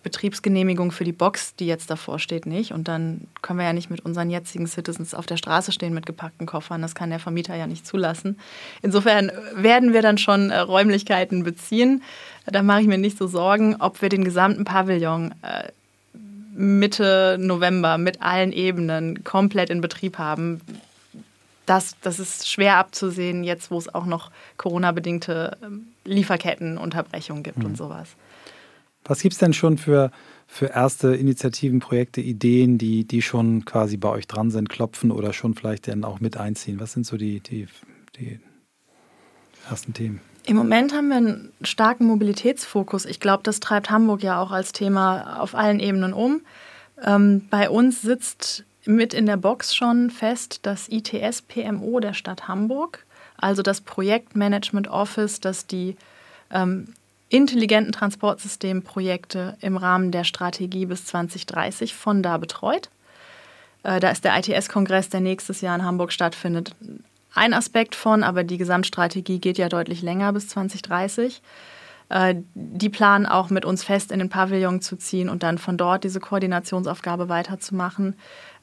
Betriebsgenehmigung für die Box, die jetzt davor steht, nicht. Und dann können wir ja nicht mit unseren jetzigen Citizens auf der Straße stehen mit gepackten Koffern. Das kann der Vermieter ja nicht zulassen. Insofern werden wir dann schon äh, Räumlichkeiten beziehen. Da mache ich mir nicht so Sorgen, ob wir den gesamten Pavillon äh, Mitte November mit allen Ebenen komplett in Betrieb haben. Das, das ist schwer abzusehen, jetzt wo es auch noch Corona-bedingte ähm, Lieferkettenunterbrechungen gibt mhm. und sowas. Was gibt es denn schon für, für erste Initiativen, Projekte, Ideen, die, die schon quasi bei euch dran sind, klopfen oder schon vielleicht dann auch mit einziehen? Was sind so die, die, die ersten Themen? Im Moment haben wir einen starken Mobilitätsfokus. Ich glaube, das treibt Hamburg ja auch als Thema auf allen Ebenen um. Ähm, bei uns sitzt mit in der Box schon fest das ITS PMO der Stadt Hamburg, also das Projektmanagement Office, das die ähm, intelligenten Transportsystemprojekte im Rahmen der Strategie bis 2030 von da betreut. Äh, da ist der ITS-Kongress, der nächstes Jahr in Hamburg stattfindet, ein Aspekt von, aber die Gesamtstrategie geht ja deutlich länger bis 2030. Äh, die planen auch mit uns fest in den Pavillon zu ziehen und dann von dort diese Koordinationsaufgabe weiterzumachen.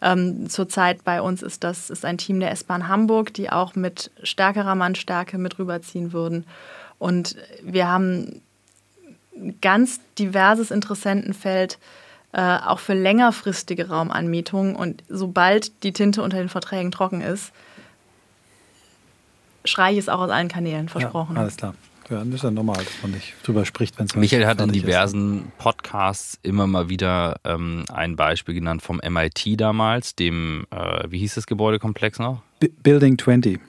Ähm, zurzeit bei uns ist das ist ein Team der S-Bahn Hamburg, die auch mit stärkerer Mannstärke mit rüberziehen würden. Und wir haben ein ganz diverses Interessentenfeld, äh, auch für längerfristige Raumanmietungen. Und sobald die Tinte unter den Verträgen trocken ist, schreie ich es auch aus allen Kanälen, versprochen. Ja, alles klar. Ja, das ist ja normal, dass man nicht drüber spricht, wenn es Michael hat in diversen ist. Podcasts immer mal wieder ähm, ein Beispiel genannt vom MIT damals, dem, äh, wie hieß das Gebäudekomplex noch? B Building 20.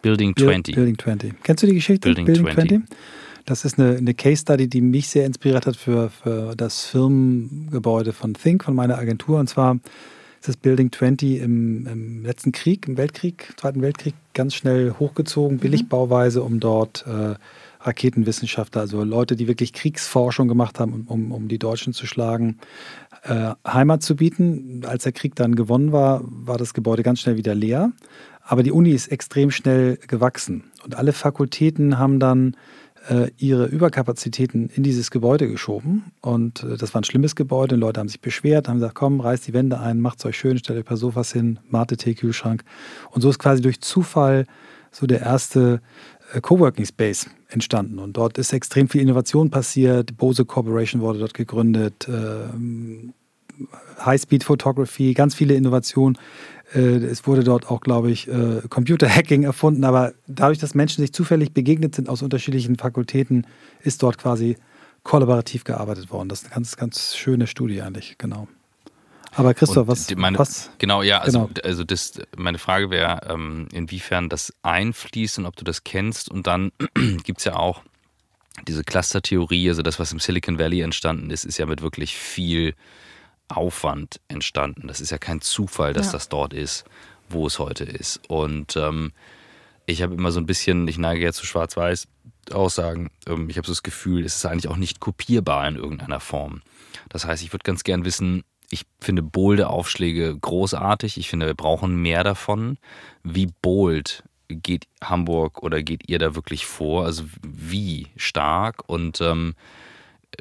Building 20. Building 20. Kennst du die Geschichte? Building, Building 20. 20? Das ist eine, eine Case Study, die mich sehr inspiriert hat für, für das Firmengebäude von Think, von meiner Agentur. Und zwar das Building 20 im, im, letzten Krieg, im Weltkrieg, Zweiten Weltkrieg, ganz schnell hochgezogen, mhm. Billigbauweise, um dort äh, Raketenwissenschaftler, also Leute, die wirklich Kriegsforschung gemacht haben, um, um die Deutschen zu schlagen, äh, Heimat zu bieten. Als der Krieg dann gewonnen war, war das Gebäude ganz schnell wieder leer. Aber die Uni ist extrem schnell gewachsen. Und alle Fakultäten haben dann ihre Überkapazitäten in dieses Gebäude geschoben. Und äh, das war ein schlimmes Gebäude. Die Leute haben sich beschwert, haben gesagt, komm, reißt die Wände ein, macht es euch schön, stellt euch ein paar Sofas hin, Mate-Tee-Kühlschrank. Und so ist quasi durch Zufall so der erste äh, Coworking Space entstanden. Und dort ist extrem viel Innovation passiert. Bose Corporation wurde dort gegründet. Ähm, High-Speed Photography, ganz viele Innovationen. Äh, es wurde dort auch, glaube ich, äh, Computer-Hacking erfunden, aber dadurch, dass Menschen sich zufällig begegnet sind aus unterschiedlichen Fakultäten, ist dort quasi kollaborativ gearbeitet worden. Das ist eine ganz, ganz schöne Studie eigentlich, genau. Aber Christoph, was, meine, was? Genau, ja, also, genau. also das, meine Frage wäre, ähm, inwiefern das einfließt und ob du das kennst. Und dann gibt es ja auch diese Cluster-Theorie, also das, was im Silicon Valley entstanden ist, ist ja mit wirklich viel Aufwand entstanden. Das ist ja kein Zufall, dass ja. das dort ist, wo es heute ist. Und ähm, ich habe immer so ein bisschen, ich neige jetzt zu Schwarz-Weiß Aussagen, ähm, ich habe so das Gefühl, es ist eigentlich auch nicht kopierbar in irgendeiner Form. Das heißt, ich würde ganz gern wissen, ich finde bolde Aufschläge großartig. Ich finde, wir brauchen mehr davon. Wie bold geht Hamburg oder geht ihr da wirklich vor? Also wie stark? Und ähm,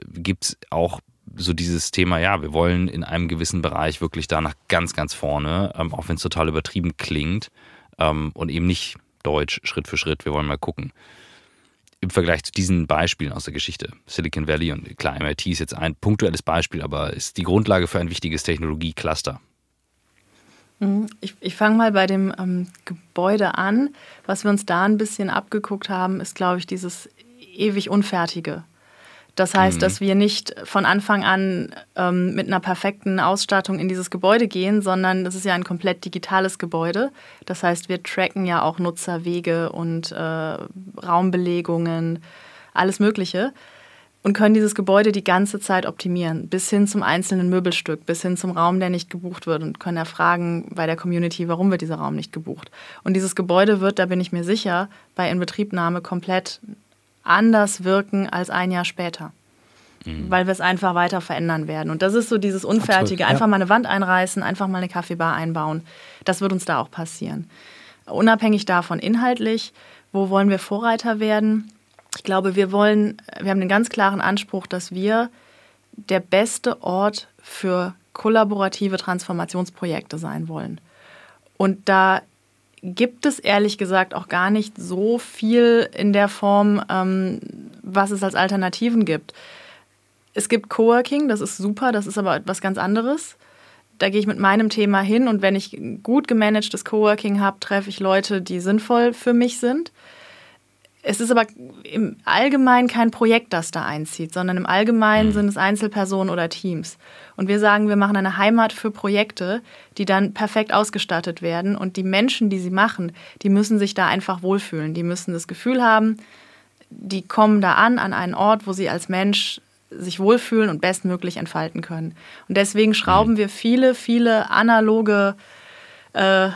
gibt es auch so dieses Thema, ja, wir wollen in einem gewissen Bereich wirklich da nach ganz, ganz vorne, ähm, auch wenn es total übertrieben klingt ähm, und eben nicht deutsch, Schritt für Schritt, wir wollen mal gucken. Im Vergleich zu diesen Beispielen aus der Geschichte, Silicon Valley und klar, MIT ist jetzt ein punktuelles Beispiel, aber ist die Grundlage für ein wichtiges Technologiecluster. Mhm. Ich, ich fange mal bei dem ähm, Gebäude an. Was wir uns da ein bisschen abgeguckt haben, ist, glaube ich, dieses ewig Unfertige Das heißt, mhm. dass wir nicht von Anfang an ähm, mit einer perfekten Ausstattung in dieses Gebäude gehen, sondern es ist ja ein komplett digitales Gebäude. Das heißt, wir tracken ja auch Nutzerwege und äh, Raumbelegungen, alles Mögliche und können dieses Gebäude die ganze Zeit optimieren, bis hin zum einzelnen Möbelstück, bis hin zum Raum, der nicht gebucht wird und können erfragen bei der Community, warum wird dieser Raum nicht gebucht. Und dieses Gebäude wird, da bin ich mir sicher, bei Inbetriebnahme komplett anders wirken als ein Jahr später. Mhm. Weil wir es einfach weiter verändern werden. Und das ist so dieses Unfertige. Absolut, ja. Einfach mal eine Wand einreißen, einfach mal eine Kaffeebar einbauen. Das wird uns da auch passieren. Unabhängig davon inhaltlich, wo wollen wir Vorreiter werden? Ich glaube, wir wollen, wir haben den ganz klaren Anspruch, dass wir der beste Ort für kollaborative Transformationsprojekte sein wollen. Und da gibt es ehrlich gesagt auch gar nicht so viel in der Form, ähm, was es als Alternativen gibt. Es gibt Coworking, das ist super, das ist aber etwas ganz anderes. Da gehe ich mit meinem Thema hin und wenn ich gut gemanagtes Coworking habe, treffe ich Leute, die sinnvoll für mich sind. Es ist aber im Allgemeinen kein Projekt, das da einzieht, sondern im Allgemeinen mhm. sind es Einzelpersonen oder Teams. Und wir sagen, wir machen eine Heimat für Projekte, die dann perfekt ausgestattet werden. Und die Menschen, die sie machen, die müssen sich da einfach wohlfühlen. Die müssen das Gefühl haben, die kommen da an, an einen Ort, wo sie als Mensch sich wohlfühlen und bestmöglich entfalten können. Und deswegen schrauben mhm. wir viele, viele analoge äh,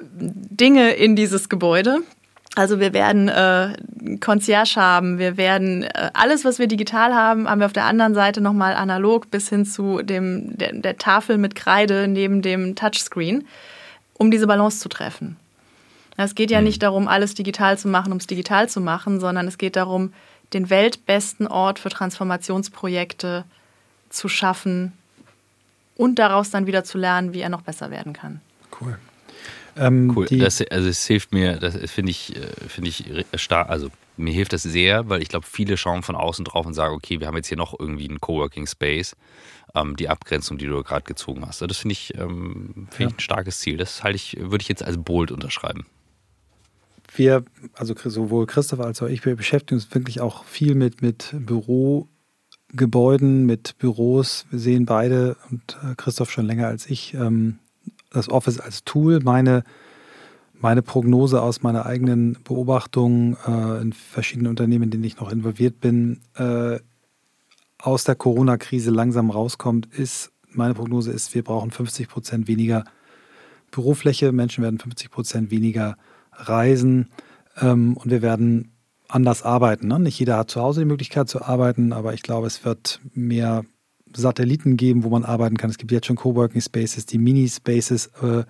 Dinge in dieses Gebäude, also wir werden äh, Concierge haben, wir werden äh, alles, was wir digital haben, haben wir auf der anderen Seite nochmal analog bis hin zu dem, der, der, Tafel mit Kreide neben dem Touchscreen, um diese Balance zu treffen. Es geht ja mhm. nicht darum, alles digital zu machen, um es digital zu machen, sondern es geht darum, den weltbesten Ort für Transformationsprojekte zu schaffen und daraus dann wieder zu lernen, wie er noch besser werden kann. Cool. Ähm, cool. Das, also es hilft mir, das finde ich, äh, finde ich stark, also mir hilft das sehr, weil ich glaube, viele schauen von außen drauf und sagen, okay, wir haben jetzt hier noch irgendwie einen Coworking Space. Ähm, die Abgrenzung, die du gerade gezogen hast. Also das finde ich, ähm, find ja. ich ein starkes Ziel. Das halte ich, würde ich jetzt als bold unterschreiben. Wir, also sowohl Christoph als auch ich, wir beschäftigen uns wirklich auch viel mit, mit Bürogebäuden, mit Büros. Wir sehen beide und äh, Christoph schon länger als ich ähm, das Office als Tool. Meine, meine Prognose aus meiner eigenen Beobachtung äh, in verschiedenen Unternehmen, in denen ich noch involviert bin, äh, aus der Corona-Krise langsam rauskommt, ist, meine Prognose ist, wir brauchen 50 Prozent weniger Bürofläche, Menschen werden 50 Prozent weniger reisen ähm, und wir werden anders arbeiten. Ne? Nicht jeder hat zu Hause die Möglichkeit zu arbeiten, aber ich glaube, es wird mehr Satelliten geben, wo man arbeiten kann. Es gibt jetzt schon Coworking Spaces, die Mini-Spaces äh,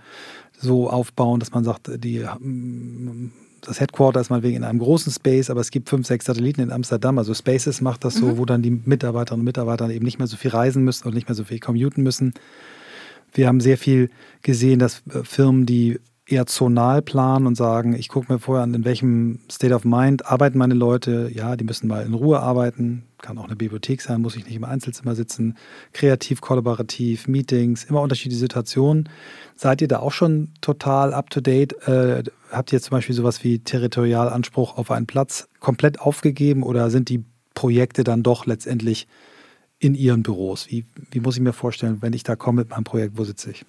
so aufbauen, dass man sagt, die, mm, das Headquarter ist mal wegen in einem großen Space, aber es gibt fünf, sechs Satelliten in Amsterdam. Also Spaces macht das so, mhm. wo dann die Mitarbeiterinnen und Mitarbeiter eben nicht mehr so viel reisen müssen und nicht mehr so viel commuten müssen. Wir haben sehr viel gesehen, dass äh, Firmen, die eher zonal planen und sagen, ich gucke mir vorher an, in welchem State of Mind arbeiten meine Leute. Ja, die müssen mal in Ruhe arbeiten. Kann auch eine Bibliothek sein, muss ich nicht im Einzelzimmer sitzen. Kreativ, kollaborativ, Meetings, immer unterschiedliche Situationen. Seid ihr da auch schon total up to date? Äh, habt ihr zum Beispiel sowas wie Territorialanspruch auf einen Platz komplett aufgegeben oder sind die Projekte dann doch letztendlich in ihren Büros? Wie, wie muss ich mir vorstellen, wenn ich da komme mit meinem Projekt, wo sitze ich?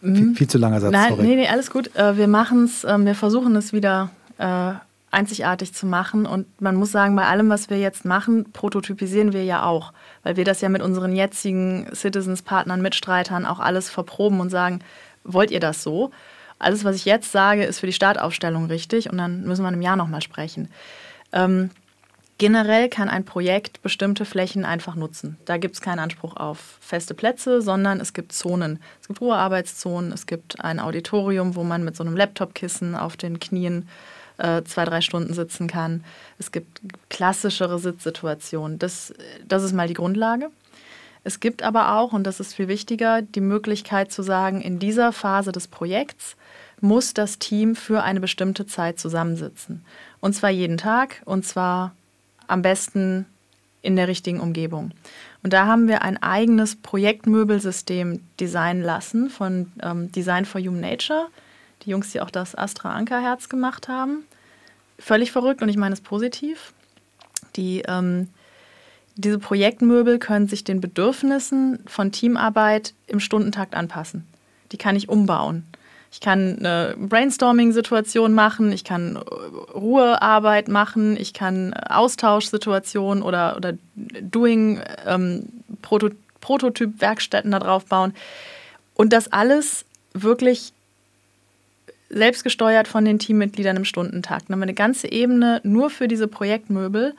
Mhm. Viel, viel, zu langer Satz, Nein, sorry. Nee, nee, alles gut. Äh, wir machen es, ähm, wir versuchen es wieder äh, einzigartig zu machen. Und man muss sagen, bei allem, was wir jetzt machen, prototypisieren wir ja auch. Weil wir das ja mit unseren jetzigen Citizens-Partnern, Mitstreitern auch alles verproben und sagen, wollt ihr das so? Alles, was ich jetzt sage, ist für die Startaufstellung richtig und dann müssen wir einem Jahr nochmal sprechen. Ähm, Generell kann ein Projekt bestimmte Flächen einfach nutzen. Da gibt es keinen Anspruch auf feste Plätze, sondern es gibt Zonen. Es gibt Ruhearbeitszonen, es gibt ein Auditorium, wo man mit so einem Laptopkissen auf den Knien äh, zwei, drei Stunden sitzen kann. Es gibt klassischere Sitzsituationen. Das, das ist mal die Grundlage. Es gibt aber auch, und das ist viel wichtiger, die Möglichkeit zu sagen, in dieser Phase des Projekts muss das Team für eine bestimmte Zeit zusammensitzen. Und zwar jeden Tag, und zwar am besten in der richtigen Umgebung. Und da haben wir ein eigenes Projektmöbelsystem designen lassen von ähm, Design for Human Nature. Die Jungs, die auch das Astra Ankerherz gemacht haben. Völlig verrückt und ich meine es positiv. Die, ähm, diese Projektmöbel können sich den Bedürfnissen von Teamarbeit im Stundentakt anpassen. Die kann ich umbauen. Ich kann eine Brainstorming-Situation machen, ich kann Ruhearbeit machen, ich kann Austauschsituationen oder, oder Doing, ähm, da drauf bauen. Und das alles wirklich selbstgesteuert von den Teammitgliedern im Stundentakt. Dann haben wir eine ganze Ebene nur für diese Projektmöbel,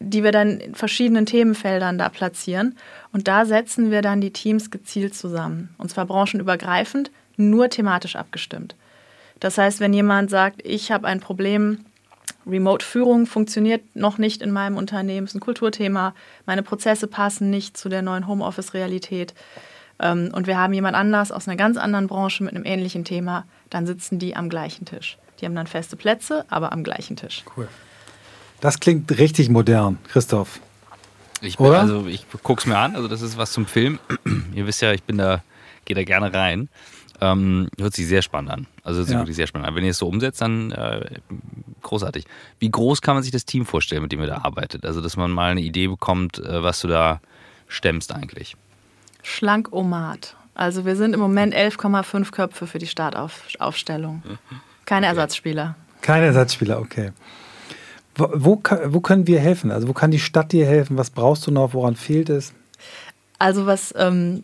die wir dann in verschiedenen Themenfeldern da platzieren. Und da setzen wir dann die Teams gezielt zusammen. Und zwar branchenübergreifend, nur thematisch abgestimmt. Das heißt, wenn jemand sagt, ich habe ein Problem, Remote-Führung funktioniert noch nicht in meinem Unternehmen, ist ein Kulturthema, meine Prozesse passen nicht zu der neuen Homeoffice-Realität ähm, und wir haben jemand anders aus einer ganz anderen Branche mit einem ähnlichen Thema, dann sitzen die am gleichen Tisch. Die haben dann feste Plätze, aber am gleichen Tisch. Cool. Das klingt richtig modern, Christoph. Ich bin, Oder? Also ich gucke es mir an, also das ist was zum Film. Ihr wisst ja, ich bin da, gehe da gerne rein. Ähm, hört sich sehr spannend an. Also hört sich ja. wirklich sehr spannend an. Wenn ihr es so umsetzt, dann äh, großartig. Wie groß kann man sich das Team vorstellen, mit dem ihr da arbeitet? Also, dass man mal eine Idee bekommt, äh, was du da stemmst eigentlich. Schlank Omat. Also wir sind im Moment 11,5 Köpfe für die Startaufstellung. Keine okay. Ersatzspieler. Keine Ersatzspieler, okay. Wo, wo, wo, können wir helfen? Also wo kann die Stadt dir helfen? Was brauchst du noch? Woran fehlt es? Also was ähm,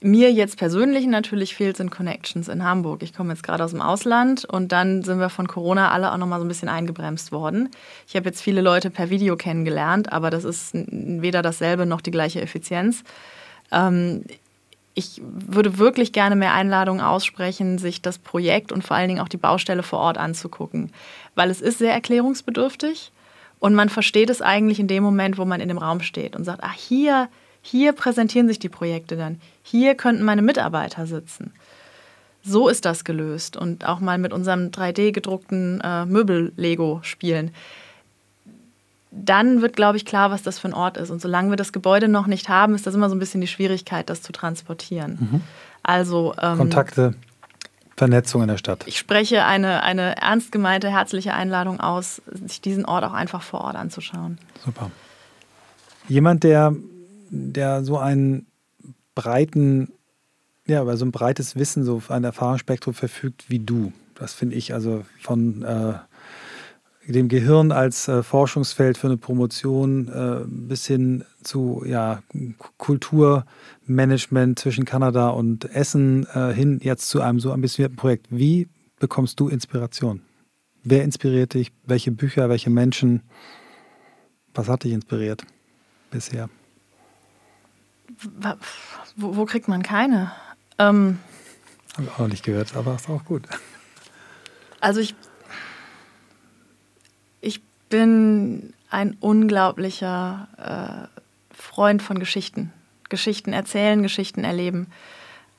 mir jetzt persönlich natürlich fehlt, sind Connections in Hamburg. Ich komme jetzt gerade aus dem Ausland und dann sind wir von Corona alle auch noch mal so ein bisschen eingebremst worden. Ich habe jetzt viele Leute per Video kennengelernt, aber das ist weder dasselbe noch die gleiche Effizienz. Ähm, ich würde wirklich gerne mehr Einladungen aussprechen, sich das Projekt und vor allen Dingen auch die Baustelle vor Ort anzugucken, weil es ist sehr erklärungsbedürftig und man versteht es eigentlich in dem Moment, wo man in dem Raum steht und sagt, ach hier hier präsentieren sich die Projekte dann. Hier könnten meine Mitarbeiter sitzen. So ist das gelöst. Und auch mal mit unserem 3D-gedruckten äh, Möbel-Lego spielen. Dann wird, glaube ich, klar, was das für ein Ort ist. Und solange wir das Gebäude noch nicht haben, ist das immer so ein bisschen die Schwierigkeit, das zu transportieren. Mhm. Also ähm, Kontakte, Vernetzung in der Stadt. Ich spreche eine, eine ernst gemeinte, herzliche Einladung aus, sich diesen Ort auch einfach vor Ort anzuschauen. Super. Jemand, der der so einen breiten, ja, aber so ein breites Wissen, so ein Erfahrungsspektrum verfügt wie du. Das finde ich also von äh, dem Gehirn als äh, Forschungsfeld für eine Promotion äh, bis hin zu ja, Kulturmanagement zwischen Kanada und Essen äh, hin jetzt zu einem so ambitionierten Projekt. Wie bekommst du Inspiration? Wer inspiriert dich? Welche Bücher, welche Menschen? Was hat dich inspiriert bisher? wo, wo kriegt man keine? Ähm, Habe ich auch nicht gehört, aber ist auch gut. Also ich, ich bin ein unglaublicher äh, Freund von Geschichten. Geschichten erzählen, Geschichten erleben.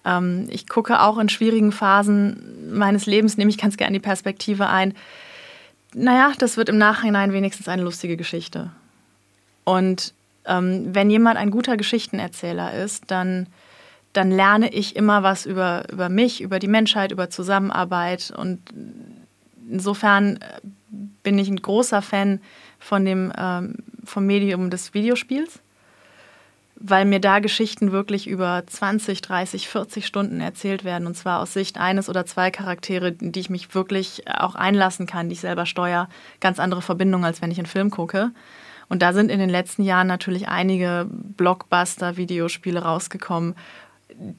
Ähm, ich gucke auch in schwierigen Phasen meines Lebens, nehme ich ganz gerne die Perspektive ein. Naja, das wird im Nachhinein wenigstens eine lustige Geschichte. Und ähm, wenn jemand ein guter Geschichtenerzähler ist, dann, dann lerne ich immer was über, über mich, über die Menschheit, über Zusammenarbeit. Und insofern äh, bin ich ein großer Fan von dem, ähm, vom Medium des Videospiels, weil mir da Geschichten wirklich über 20, 30, 40 Stunden erzählt werden. Und zwar aus Sicht eines oder zwei Charaktere, die ich mich wirklich auch einlassen kann, die ich selber steuere. Ganz andere Verbindungen, als wenn ich einen Film gucke. Und da sind in den letzten Jahren natürlich einige Blockbuster-Videospiele rausgekommen,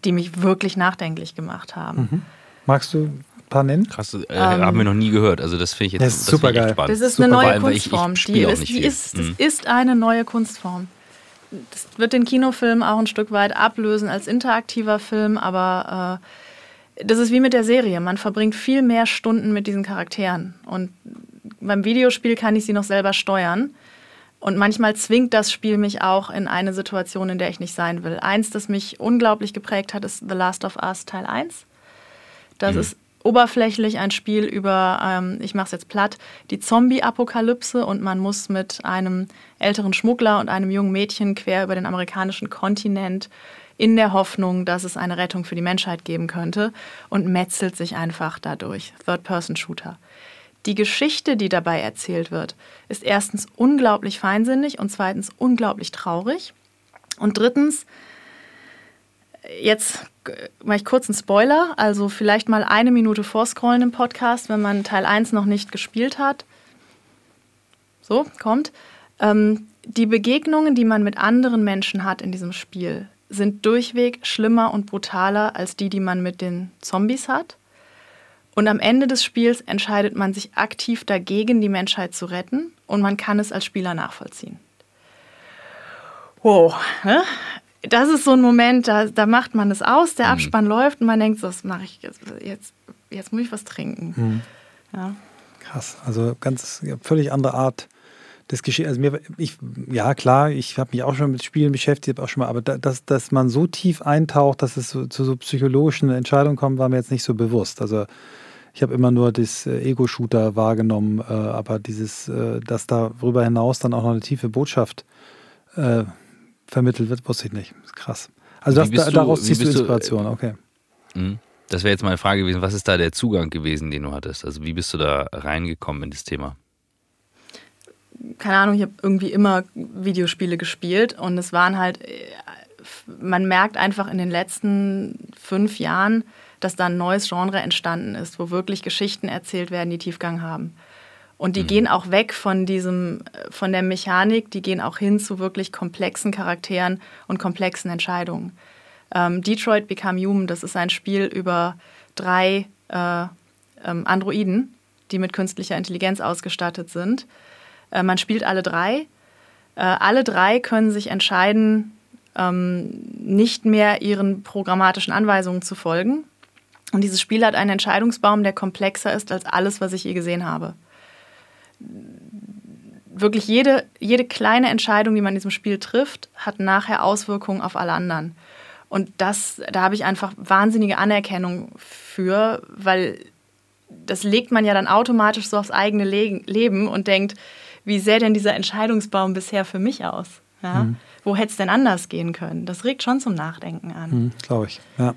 die mich wirklich nachdenklich gemacht haben. Mhm. Magst du paar nennen? Krass, äh, ähm, haben wir noch nie gehört. Also das finde ich jetzt das ist super geil. Das ist super eine neue Kunstform. Ich, ich die ist, die ist, das mhm. ist eine neue Kunstform. Das wird den Kinofilm auch ein Stück weit ablösen als interaktiver Film, aber äh, das ist wie mit der Serie. Man verbringt viel mehr Stunden mit diesen Charakteren. Und beim Videospiel kann ich sie noch selber steuern. Und manchmal zwingt das Spiel mich auch in eine Situation, in der ich nicht sein will. Eins, das mich unglaublich geprägt hat, ist The Last of Us Teil 1. Das mhm. ist oberflächlich ein Spiel über, ähm, ich mache es jetzt platt, die Zombie-Apokalypse und man muss mit einem älteren Schmuggler und einem jungen Mädchen quer über den amerikanischen Kontinent in der Hoffnung, dass es eine Rettung für die Menschheit geben könnte und metzelt sich einfach dadurch. Third-Person-Shooter die Geschichte, die dabei erzählt wird, ist erstens unglaublich feinsinnig und zweitens unglaublich traurig. Und drittens, jetzt mache ich kurz einen Spoiler, also vielleicht mal eine Minute vorscrollen im Podcast, wenn man Teil 1 noch nicht gespielt hat. So, kommt. Ähm, die Begegnungen, die man mit anderen Menschen hat in diesem Spiel, sind durchweg schlimmer und brutaler als die, die man mit den Zombies hat. Und am Ende des Spiels entscheidet man sich aktiv dagegen, die Menschheit zu retten. Und man kann es als Spieler nachvollziehen. Wow, ne? Das ist so ein Moment, da, da macht man es aus, der mhm. Abspann mhm. läuft und man denkt, so, das mache ich jetzt, jetzt, jetzt muss ich was trinken. Mhm. Ja. Krass, also ganz völlig andere Art das Geschehen, also mir, ich, ja klar, ich habe mich auch schon mit Spielen beschäftigt, auch schon mal, aber da, dass, dass man so tief eintaucht, dass es so, zu so psychologischen Entscheidungen kommt, war mir jetzt nicht so bewusst. Also ich habe immer nur das äh, Ego-Shooter wahrgenommen, äh, aber dieses, äh, dass darüber hinaus dann auch noch eine tiefe Botschaft äh, vermittelt wird, wusste ich nicht. krass. Also das, da, daraus ziehst du Inspiration, okay. Mhm. Das wäre jetzt meine Frage gewesen, was ist da der Zugang gewesen, den du hattest? Also wie bist du da reingekommen in das Thema? keine Ahnung, ich habe irgendwie immer Videospiele gespielt und es waren halt, äh, man merkt einfach in den letzten fünf Jahren, dass da ein neues Genre entstanden ist, wo wirklich Geschichten erzählt werden, die Tiefgang haben. Und die mhm. gehen auch weg von diesem, von der Mechanik, die gehen auch hin zu wirklich komplexen Charakteren und komplexen Entscheidungen. Ähm, Detroit Become Human, das ist ein Spiel über drei äh, ähm, Androiden, die mit künstlicher Intelligenz ausgestattet sind äh, man spielt alle drei. Äh, alle drei können sich entscheiden, ähm, nicht mehr ihren programmatischen Anweisungen zu folgen. Und dieses Spiel hat einen Entscheidungsbaum, der komplexer ist als alles, was ich je gesehen habe. Wirklich jede, jede kleine Entscheidung, die man in diesem Spiel trifft, hat nachher Auswirkungen auf alle anderen. Und das, da habe ich einfach wahnsinnige Anerkennung für, weil das legt man ja dann automatisch so aufs eigene Leben und denkt, wie sähe denn dieser Entscheidungsbaum bisher für mich aus? Ja? Mhm. Wo hätte es denn anders gehen können? Das regt schon zum Nachdenken an. Mhm, Glaube ich, ja.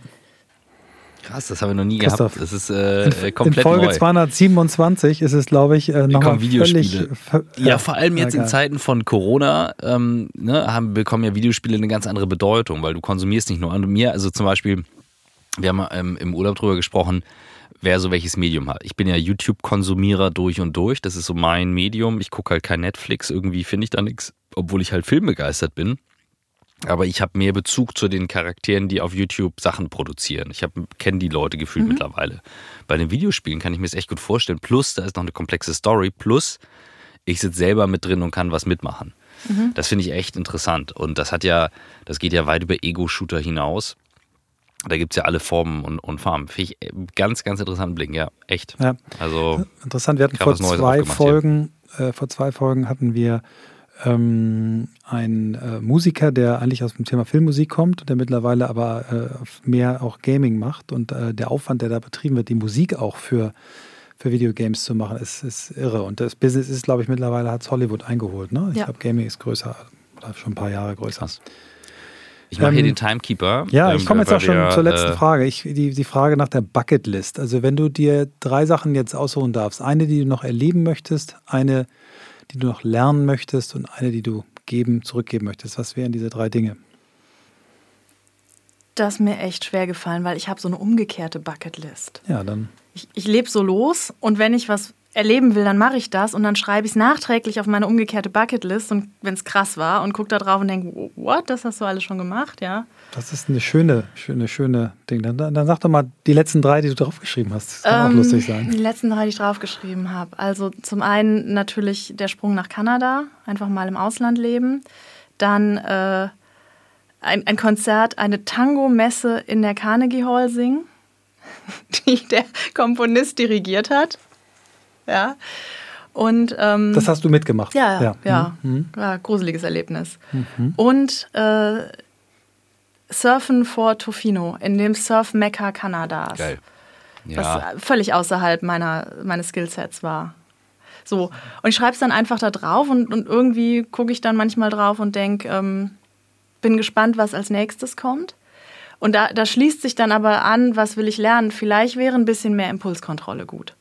Krass, das haben wir noch nie Christoph, gehabt. Das ist äh, in, komplett In Folge neu. 227 ist es, glaube ich, äh, nochmal Videospiele. Völlig, ja, ja, vor allem jetzt in Zeiten von Corona ähm, ne, haben, bekommen ja Videospiele eine ganz andere Bedeutung, weil du konsumierst nicht nur an mir. Also zum Beispiel, wir haben ähm, im Urlaub drüber gesprochen, wer so welches Medium hat. Ich bin ja YouTube-Konsumierer durch und durch. Das ist so mein Medium. Ich gucke halt kein Netflix. Irgendwie finde ich da nichts, obwohl ich halt filmbegeistert bin. Aber ich habe mehr Bezug zu den Charakteren, die auf YouTube Sachen produzieren. Ich kenne die Leute gefühlt mhm. mittlerweile. Bei den Videospielen kann ich mir das echt gut vorstellen. Plus, da ist noch eine komplexe Story. Plus, ich sitze selber mit drin und kann was mitmachen. Mhm. Das finde ich echt interessant. Und das hat ja, das geht ja weit über Ego-Shooter hinaus. Da gibt es ja alle Formen und, und Farben. Finde ich ganz, ganz interessanten Blick, ja, echt. Ja. Also, Interessant, wir hatten vor zwei Folgen, äh, vor zwei Folgen hatten wir ähm, einen äh, Musiker, der eigentlich aus dem Thema Filmmusik kommt, der mittlerweile aber äh, mehr auch Gaming macht und äh, der Aufwand, der da betrieben wird, die Musik auch für, für Videogames zu machen, ist, ist irre. Und das Business ist, glaube ich, mittlerweile hat Hollywood eingeholt. Ne? Ich ja. glaube, Gaming ist größer, oder schon ein paar Jahre größer. Krass. Ich mache ähm, hier den Timekeeper. Ja, ich ähm, komme jetzt auch schon der, zur letzten äh, Frage. Ich, die, die Frage nach der Bucketlist. Also wenn du dir drei Sachen jetzt aussuchen darfst, eine, die du noch erleben möchtest, eine, die du noch lernen möchtest und eine, die du geben, zurückgeben möchtest, was wären diese drei Dinge? Das ist mir echt schwer gefallen, weil ich habe so eine umgekehrte Bucketlist. Ja, dann. Ich, ich lebe so los und wenn ich was erleben will, dann mache ich das und dann schreibe ich es nachträglich auf meine umgekehrte Bucketlist und wenn es krass war und gucke da drauf und denke, what, das hast du alles schon gemacht, ja. Das ist eine schöne, schöne, schöne Ding. Dann, dann sag doch mal die letzten drei, die du draufgeschrieben hast. Das kann ähm, auch lustig sein. Die letzten drei, die ich draufgeschrieben habe. Also zum einen natürlich der Sprung nach Kanada, einfach mal im Ausland leben. Dann äh, ein, ein Konzert, eine Tango-Messe in der Carnegie Hall singen, die der Komponist dirigiert hat. Ja. Und, ähm, das hast du mitgemacht? Ja, ja. ja. Mhm. ja gruseliges Erlebnis. Mhm. Und äh, Surfen vor Tofino, in dem Surf-Mekka Kanadas. Geil. Ja. Was völlig außerhalb meiner, meines Skillsets war. So, und ich schreibe es dann einfach da drauf und, und irgendwie gucke ich dann manchmal drauf und denke, ähm, bin gespannt, was als nächstes kommt. Und da, da schließt sich dann aber an, was will ich lernen? Vielleicht wäre ein bisschen mehr Impulskontrolle gut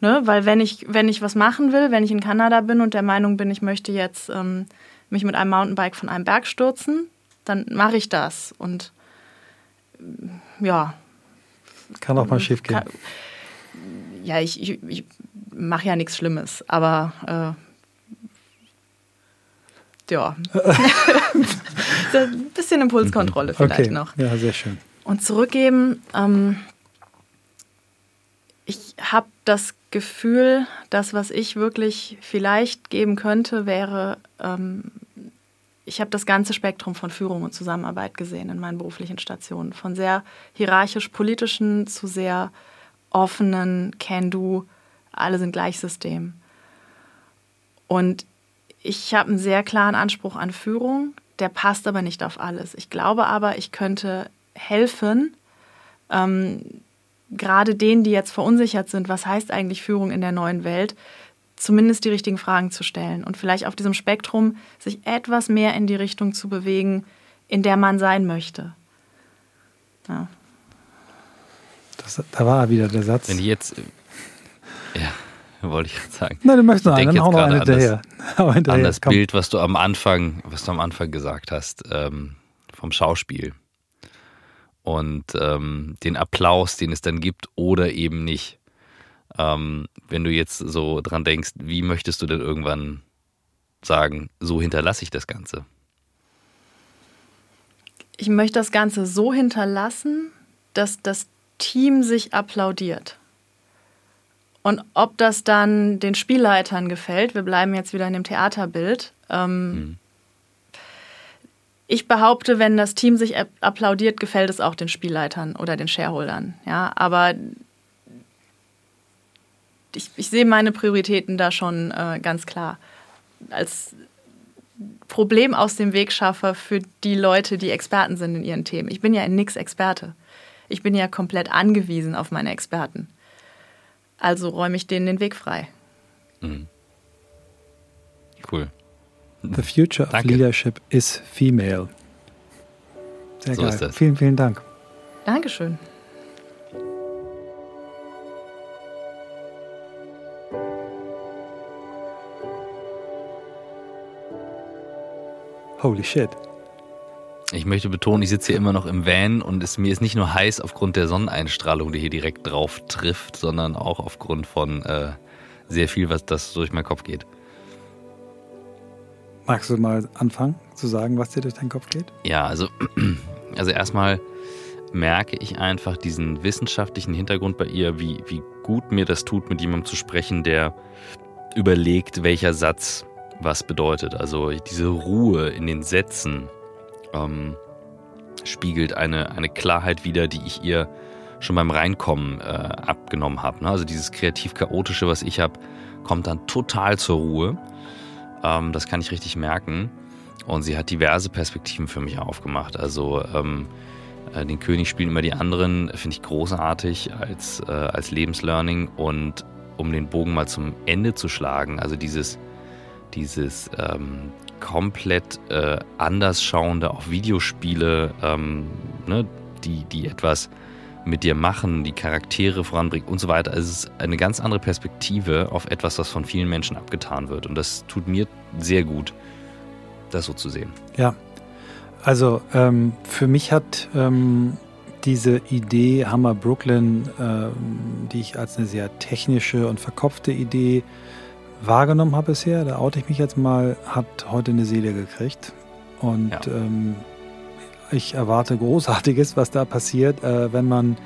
Ne? Weil wenn ich, wenn ich was machen will, wenn ich in Kanada bin und der Meinung bin, ich möchte jetzt ähm, mich mit einem Mountainbike von einem Berg stürzen, dann mache ich das. Und ja. Kann auch mal schief gehen. ja, ich, ich, ich mache ja nichts Schlimmes, aber äh, ja. Ein bisschen Impulskontrolle vielleicht okay. noch. Ja, sehr schön. Und zurückgeben, ähm, ich habe das Gefühl, das, was ich wirklich vielleicht geben könnte, wäre, ähm, ich habe das ganze Spektrum von Führung und Zusammenarbeit gesehen in meinen beruflichen Stationen. Von sehr hierarchisch-politischen zu sehr offenen Can-Do, alle sind gleich. Und ich habe einen sehr klaren Anspruch an Führung, der passt aber nicht auf alles. Ich glaube aber, ich könnte helfen, ähm, gerade denen, die jetzt verunsichert sind, was heißt eigentlich Führung in der neuen Welt, zumindest die richtigen Fragen zu stellen und vielleicht auf diesem Spektrum sich etwas mehr in die Richtung zu bewegen, in der man sein möchte. Ja. Das, da war wieder der Satz. Wenn ich jetzt. Ja, wollte ich jetzt sagen. Nein, du möchtest noch einen, dann hau noch einen hinterher. An das, an das Bild, was du am Anfang, was du am Anfang gesagt hast, ähm, vom Schauspiel. Und ähm, den Applaus, den es dann gibt oder eben nicht. Ähm, wenn du jetzt so dran denkst, wie möchtest du denn irgendwann sagen, so hinterlasse ich das Ganze? Ich möchte das Ganze so hinterlassen, dass das Team sich applaudiert. Und ob das dann den Spielleitern gefällt, wir bleiben jetzt wieder in dem Theaterbild. Ähm, hm. Ich behaupte, wenn das Team sich applaudiert, gefällt es auch den Spielleitern oder den Shareholdern. Ja, aber ich, ich sehe meine Prioritäten da schon äh, ganz klar als Problem aus dem Weg schaffe für die Leute, die Experten sind in ihren Themen. Ich bin ja in nichts Experte. Ich bin ja komplett angewiesen auf meine Experten. Also räume ich denen den Weg frei. Mhm. Cool. The future of Danke. leadership is female. Sehr so geil. Vielen, vielen Dank. Dankeschön. Holy shit. Ich möchte betonen, ich sitze hier immer noch im Van und es, mir ist nicht nur heiß aufgrund der Sonneneinstrahlung, die hier direkt drauf trifft, sondern auch aufgrund von äh, sehr viel, was das durch meinen Kopf geht. Magst du mal anfangen zu sagen, was dir durch deinen Kopf geht? Ja, also, also erstmal merke ich einfach diesen wissenschaftlichen Hintergrund bei ihr, wie, wie gut mir das tut, mit jemandem zu sprechen, der überlegt, welcher Satz was bedeutet. Also diese Ruhe in den Sätzen, ähm, spiegelt eine, eine Klarheit wider, die ich ihr schon beim Reinkommen äh, abgenommen habe. Ne? Also dieses kreativ-chaotische, was ich habe, kommt dann total zur Ruhe. Ähm, das kann ich richtig merken. Und sie hat diverse Perspektiven für mich aufgemacht. Also ähm, äh, den König spielen immer die anderen, finde ich großartig als, äh, als Lebenslearning. Und um den Bogen mal zum Ende zu schlagen, also dieses, dieses ähm, komplett äh, anders schauende auf Videospiele, ähm, ne, die, die etwas mit dir machen, die Charaktere voranbringen und so weiter. Also es ist eine ganz andere Perspektive auf etwas, was von vielen Menschen abgetan wird. Und das tut mir sehr gut, das so zu sehen. Ja, also ähm, für mich hat ähm, diese Idee Hammer Brooklyn, ähm, die ich als eine sehr technische und verkopfte Idee wahrgenommen habe bisher, da oute ich mich jetzt mal, hat heute eine Seele gekriegt. Und ja. ähm, ich erwarte Großartiges, was da passiert, äh, wenn man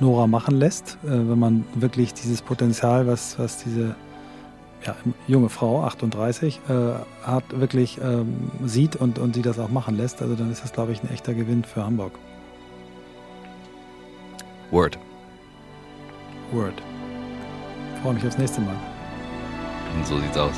Nora machen lässt, äh, wenn man wirklich dieses Potenzial, was, was diese ja, junge Frau, 38, äh, hat, wirklich ähm, sieht und, und sie das auch machen lässt. Also dann ist das, glaube ich, ein echter Gewinn für Hamburg. Word. Word. Freue mich aufs nächste Mal. Und so sieht's aus.